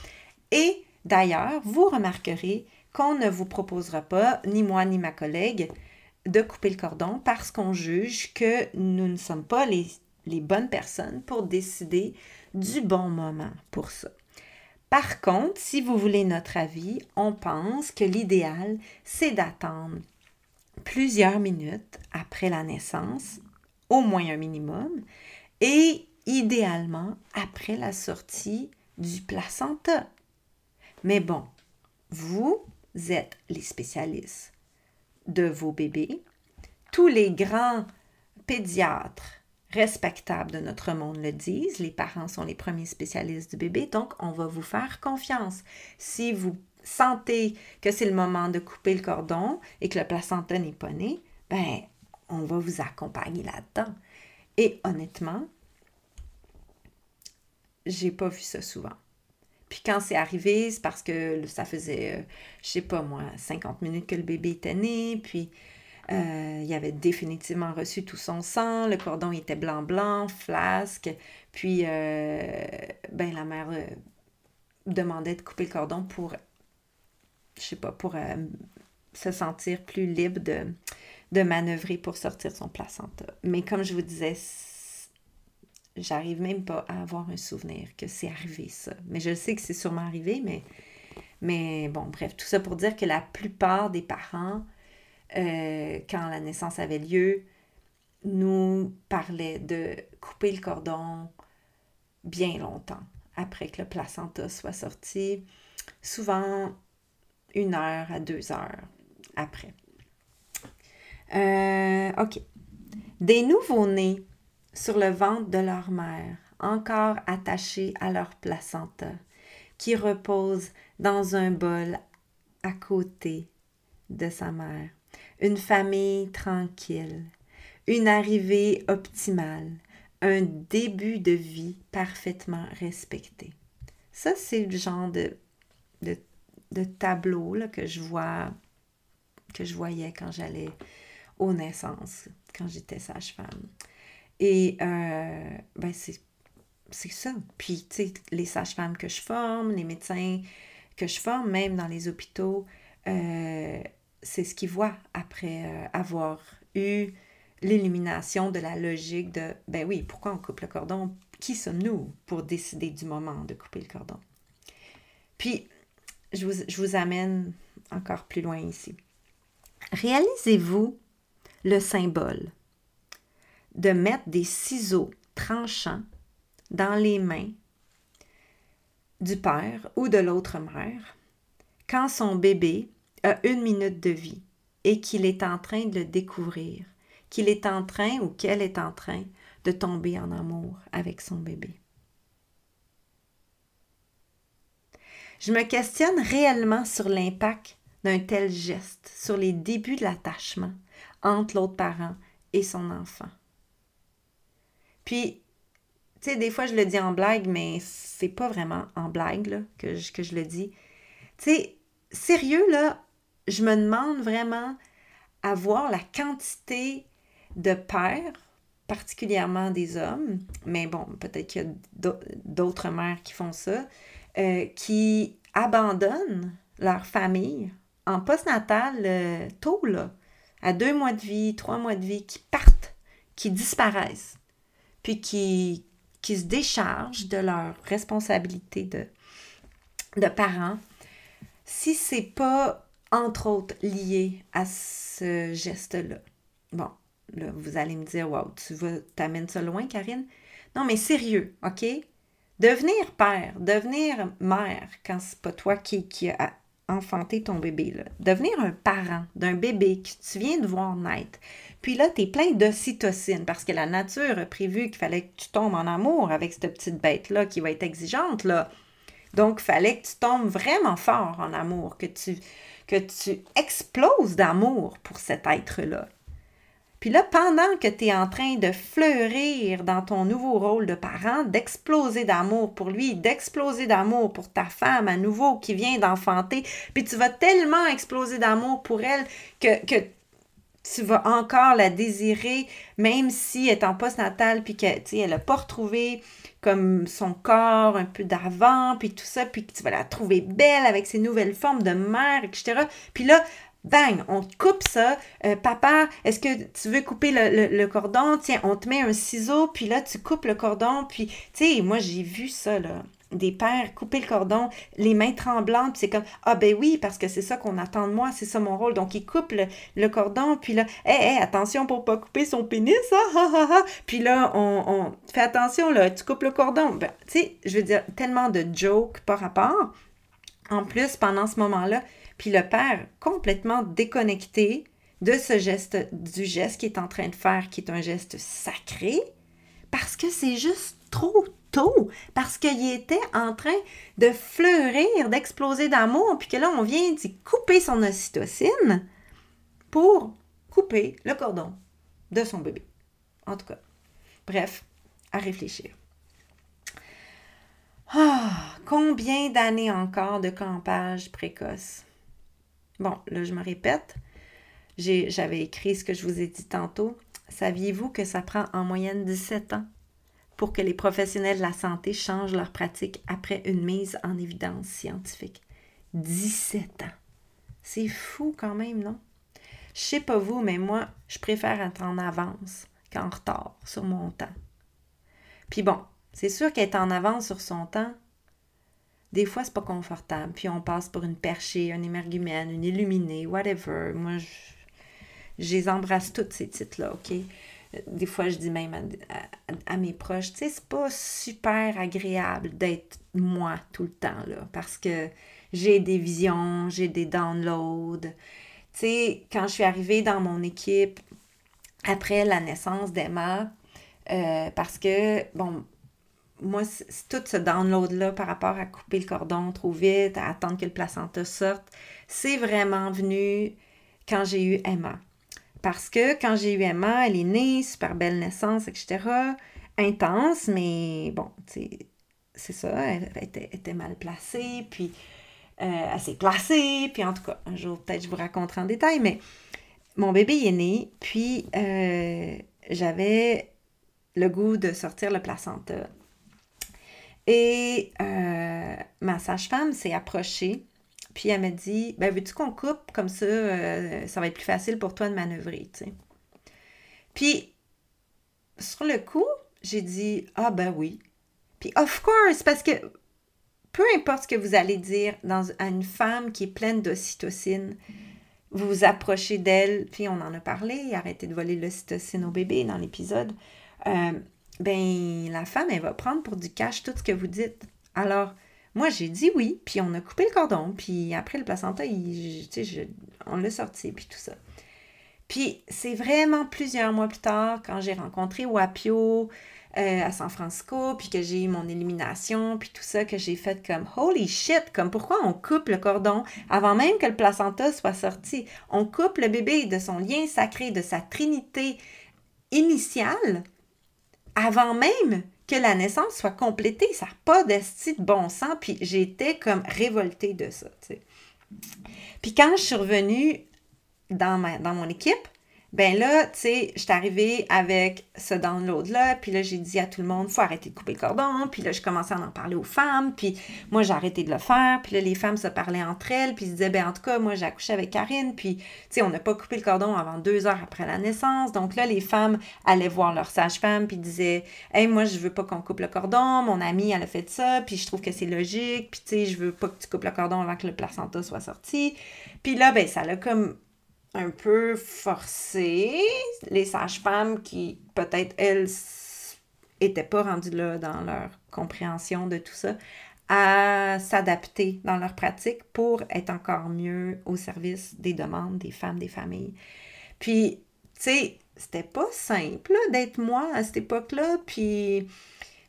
Et d'ailleurs, vous remarquerez qu'on ne vous proposera pas, ni moi ni ma collègue, de couper le cordon parce qu'on juge que nous ne sommes pas les bonnes personnes pour décider du bon moment pour ça. Par contre, si vous voulez notre avis, on pense que l'idéal, c'est d'attendre plusieurs minutes après la naissance, au moins un minimum, et idéalement après la sortie du placenta. Mais bon, vous êtes les spécialistes de vos bébés. Tous les grands pédiatres respectables de notre monde le disent. Les parents sont les premiers spécialistes du bébé, donc on va vous faire confiance. Si vous sentez que c'est le moment de couper le cordon et que le placenta n'est pas né, ben, on va vous accompagner là-dedans. Et honnêtement, j'ai pas vu ça souvent. Puis quand c'est arrivé, c'est parce que ça faisait, euh, je sais pas moi, 50 minutes que le bébé était né, puis euh, il avait définitivement reçu tout son sang, le cordon était blanc-blanc, flasque. Puis, euh, ben, la mère euh, demandait de couper le cordon pour, je sais pas, pour se sentir plus libre de, de manœuvrer pour sortir son placenta. Mais comme je vous disais, j'arrive même pas à avoir un souvenir que c'est arrivé ça. Mais je sais que c'est sûrement arrivé, mais, mais bon, bref, tout ça pour dire que la plupart des parents euh, quand la naissance avait lieu, nous parlait de couper le cordon bien longtemps après que le placenta soit sorti, souvent une heure à deux heures après. Euh, OK. Des nouveaux-nés sur le ventre de leur mère, encore attachés à leur placenta, qui reposent dans un bol à côté de sa mère une famille tranquille, une arrivée optimale, un début de vie parfaitement respecté. Ça, c'est le genre de, de, tableau là, que je vois, que je voyais quand j'allais aux naissances, quand j'étais sage-femme. Et euh, ben c'est, ça. Puis, tu sais, les sages-femmes que je forme, les médecins que je forme, même dans les hôpitaux, euh, c'est ce qu'ils voient après euh, avoir eu l'illumination de la logique de ben oui, pourquoi on coupe le cordon? Qui sommes-nous pour décider du moment de couper le cordon? Puis, je vous, je vous amène encore plus loin ici. Réalisez-vous le symbole de mettre des ciseaux tranchants dans les mains du père ou de l'autre mère quand son bébé a une minute de vie et qu'il est en train de le découvrir, qu'il est en train ou qu'elle est en train de tomber en amour avec son bébé. je me questionne réellement sur l'impact d'un tel geste, sur les débuts de l'attachement entre l'autre parent et son enfant. Puis, tu sais, des fois, je le dis en blague, mais c'est pas vraiment en blague là, que, je, que je le dis. Tu sais, sérieux, là, je me demande vraiment à voir la quantité de pères, particulièrement des hommes, mais bon, peut-être qu'il y a d'autres mères qui font ça, euh, qui abandonnent leur famille en postnatal euh, tôt, là, à deux mois de vie, trois mois de vie, qui partent, qui disparaissent puis qui, qui se déchargent de leur responsabilité de, de parents, si c'est pas, entre autres, lié à ce geste-là. Bon, là, vous allez me dire, wow, tu vas, t'amènes ça loin, Karine? Non, mais sérieux, OK? Devenir père, devenir mère, quand c'est pas toi qui, qui a enfanté ton bébé, là. devenir un parent d'un bébé que tu viens de voir naître, puis là, tu es plein d'ocytocine parce que la nature a prévu qu'il fallait que tu tombes en amour avec cette petite bête-là qui va être exigeante. Là. Donc, il fallait que tu tombes vraiment fort en amour, que tu, que tu exploses d'amour pour cet être-là. Puis là, pendant que tu es en train de fleurir dans ton nouveau rôle de parent, d'exploser d'amour pour lui, d'exploser d'amour pour ta femme à nouveau qui vient d'enfanter, puis tu vas tellement exploser d'amour pour elle que, que tu vas encore la désirer, même si elle est en post-natal, puis qu'elle n'a pas retrouvé comme son corps un peu d'avant, puis tout ça, puis que tu vas la trouver belle avec ses nouvelles formes de mère, etc. Puis là, bang, on coupe ça. Euh, papa, est-ce que tu veux couper le, le, cordon? Tiens, on te met un ciseau, puis là, tu coupes le cordon, puis, tu sais, moi, j'ai vu ça, là des pères couper le cordon, les mains tremblantes, c'est comme ah ben oui parce que c'est ça qu'on attend de moi, c'est ça mon rôle. Donc il coupe le, cordon, puis là, hé hey, attention pour pas couper son pénis, ah, Puis là on, on fait attention là, tu coupes le cordon. Ben, tu sais, je veux dire tellement de jokes par rapport. En plus pendant ce moment-là, puis le père complètement déconnecté de ce geste, du geste qu'il est en train de faire, qui est un geste sacré, parce que c'est juste trop parce qu'il était en train de fleurir, d'exploser d'amour, puis que là, on vient d'y couper son ocytocine pour couper le cordon de son bébé. En tout cas, bref, à réfléchir. Ah, combien d'années encore de campage précoce? Bon, là, je me répète. J'avais écrit ce que je vous ai dit tantôt. Saviez-vous que ça prend en moyenne 17 ans? Pour que les professionnels de la santé changent leur pratique après une mise en évidence scientifique. 17 ans. C'est fou quand même, non? Je sais pas vous, mais moi, je préfère être en avance qu'en retard sur mon temps. Puis bon, c'est sûr qu'être en avance sur son temps, des fois, c'est pas confortable. Puis on passe pour une perchée, un émergumène, une illuminée, whatever. Moi, je les embrasse toutes ces titres-là, OK? Des fois, je dis même à, mes proches, tu sais, c'est pas super agréable d'être moi tout le temps, là, parce que j'ai des visions, j'ai des downloads. Tu sais, quand je suis arrivée dans mon équipe après la naissance d'Emma, euh, parce que, bon, moi, tout ce download-là par rapport à couper le cordon trop vite, à attendre que le placenta sorte, c'est vraiment venu quand j'ai eu Emma. Parce que quand j'ai eu Emma, elle est née, super belle naissance, etc. Intense, mais bon, c'est ça, elle, était, mal placée, puis euh, elle s'est placée, puis en tout cas, un jour peut-être je vous raconterai en détail, mais mon bébé est né, puis euh, j'avais le goût de sortir le placenta. Et euh, ma sage-femme s'est approchée puis elle m'a dit ben veux-tu qu'on coupe? Comme ça euh, ça va être plus facile pour toi de manœuvrer, tu sais. Puis sur le coup, j'ai dit ah ben oui. Puis of course parce que peu importe ce que vous allez dire dans, à une femme qui est pleine d'ocytocine, vous vous approchez d'elle, puis on en a parlé, arrêtez de voler l'ocytocine au bébé dans l'épisode. Euh, ben la femme elle va prendre pour du cash tout ce que vous dites. Alors moi, j'ai dit oui, puis on a coupé le cordon, puis après, le placenta, on l'a sorti, puis tout ça. Puis c'est vraiment plusieurs mois plus tard, quand j'ai rencontré Wapio, euh, à San Francisco, puis que j'ai eu mon élimination, puis tout ça, que j'ai fait comme holy shit, comme pourquoi on coupe le cordon avant même que le placenta soit sorti? On coupe le bébé de son lien sacré, de sa trinité initiale, avant même que la naissance soit complétée. Ça n'a pas d'esti de bon sens, puis j'étais comme révoltée de ça. Puis quand je suis revenue dans, dans mon équipe, ben là, tu sais, je suis arrivée avec ce download-là, puis là, j'ai dit à tout le monde, faut arrêter de couper le cordon, puis là, je commençais à en parler aux femmes, puis moi, j'ai arrêté de le faire, puis là, les femmes se parlaient entre elles, puis se disaient, ben en tout cas, moi, j'ai accouché avec Karine, puis, tu sais, on n'a pas coupé le cordon avant deux heures après la naissance, donc là, les femmes allaient voir leur sage-femme, puis disaient, hey, moi, je veux pas qu'on coupe le cordon, mon amie, elle a fait ça, puis je trouve que c'est logique, puis tu sais, je veux pas que tu coupes le cordon avant que le placenta soit sorti, puis là, ben, ça l'a comme un peu forcé les sages-femmes qui, peut-être, elles, n'étaient pas rendues là dans leur compréhension de tout ça, à s'adapter dans leur pratique pour être encore mieux au service des demandes des femmes, des familles. Puis, tu sais, c'était pas simple d'être moi à cette époque-là, puis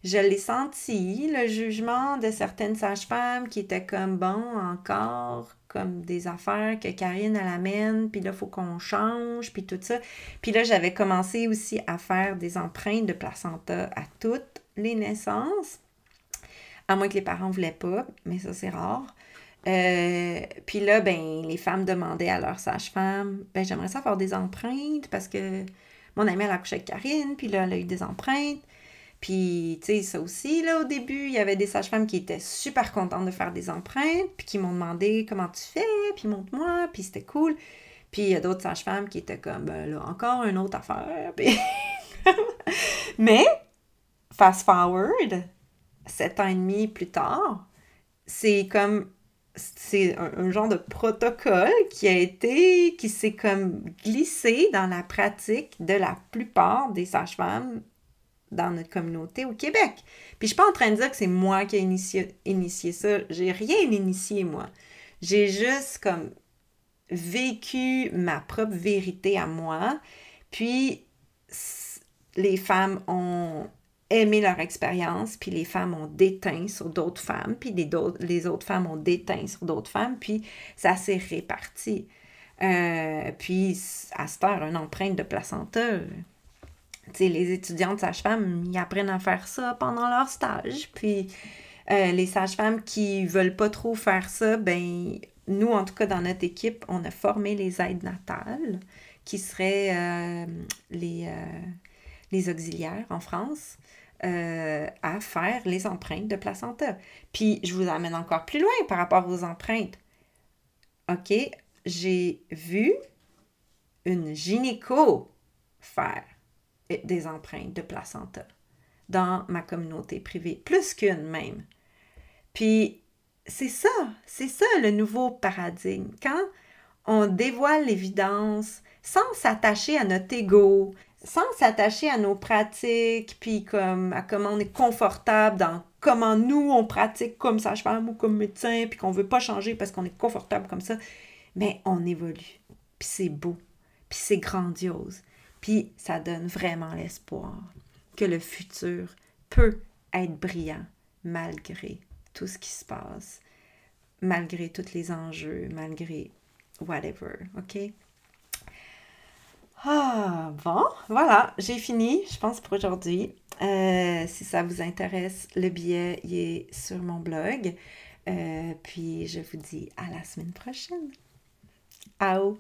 je l'ai senti, le jugement de certaines sages-femmes qui étaient comme bon, encore, comme des affaires que Karine elle amène, puis là, il faut qu'on change, puis tout ça. Puis là, j'avais commencé aussi à faire des empreintes de placenta à toutes les naissances, à moins que les parents ne voulaient pas, mais ça, c'est rare. Euh, puis là, ben, les femmes demandaient à leur sage-femme, ben, j'aimerais ça faire des empreintes parce que mon amie, elle a accouché avec Karine, puis là, elle a eu des empreintes. Puis, tu sais, ça aussi, là, au début, il y avait des sages-femmes qui étaient super contentes de faire des empreintes, puis qui m'ont demandé comment tu fais, puis montre-moi, puis c'était cool. Puis il y a d'autres sages-femmes qui étaient comme, ben là, encore une autre affaire. Mais, fast forward, sept ans et demi plus tard, c'est comme c'est un, genre de protocole qui a été, qui s'est comme glissé dans la pratique de la plupart des sages-femmes dans notre communauté au Québec. Puis je suis pas en train de dire que c'est moi qui ai initié, initié ça. J'ai rien initié, moi. J'ai juste comme vécu ma propre vérité à moi. Puis les femmes ont aimé leur expérience, puis les femmes ont déteint sur d'autres femmes, puis les, les, autres femmes ont déteint sur d'autres femmes, puis ça s'est réparti. Euh, puis à cette heure, une empreinte de placenta, les étudiantes sages-femmes, ils apprennent à faire ça pendant leur stage. Puis euh, les sages-femmes qui veulent pas trop faire ça, ben nous, en tout cas, dans notre équipe, on a formé les aides natales, qui seraient euh, les, euh, les auxiliaires en France, à faire les empreintes de placenta. Puis je vous amène encore plus loin par rapport aux empreintes. OK, j'ai vu une gynéco faire des empreintes de placenta dans ma communauté privée, plus qu'une même. Puis c'est ça, c'est ça le nouveau paradigme. Quand on dévoile l'évidence sans s'attacher à notre ego, sans s'attacher à nos pratiques, puis comme à comment on est confortable dans comment nous on pratique comme sage-femme ou comme médecin, puis qu'on veut pas changer parce qu'on est confortable comme ça, mais on évolue. Puis c'est beau, puis c'est grandiose. Puis ça donne vraiment l'espoir que le futur peut être brillant malgré tout ce qui se passe, malgré tous les enjeux, malgré whatever, OK? Ah, bon, voilà, j'ai fini, je pense, pour aujourd'hui. Euh, si ça vous intéresse, le billet il est sur mon blog. Euh, puis je vous dis à la semaine prochaine. Ciao!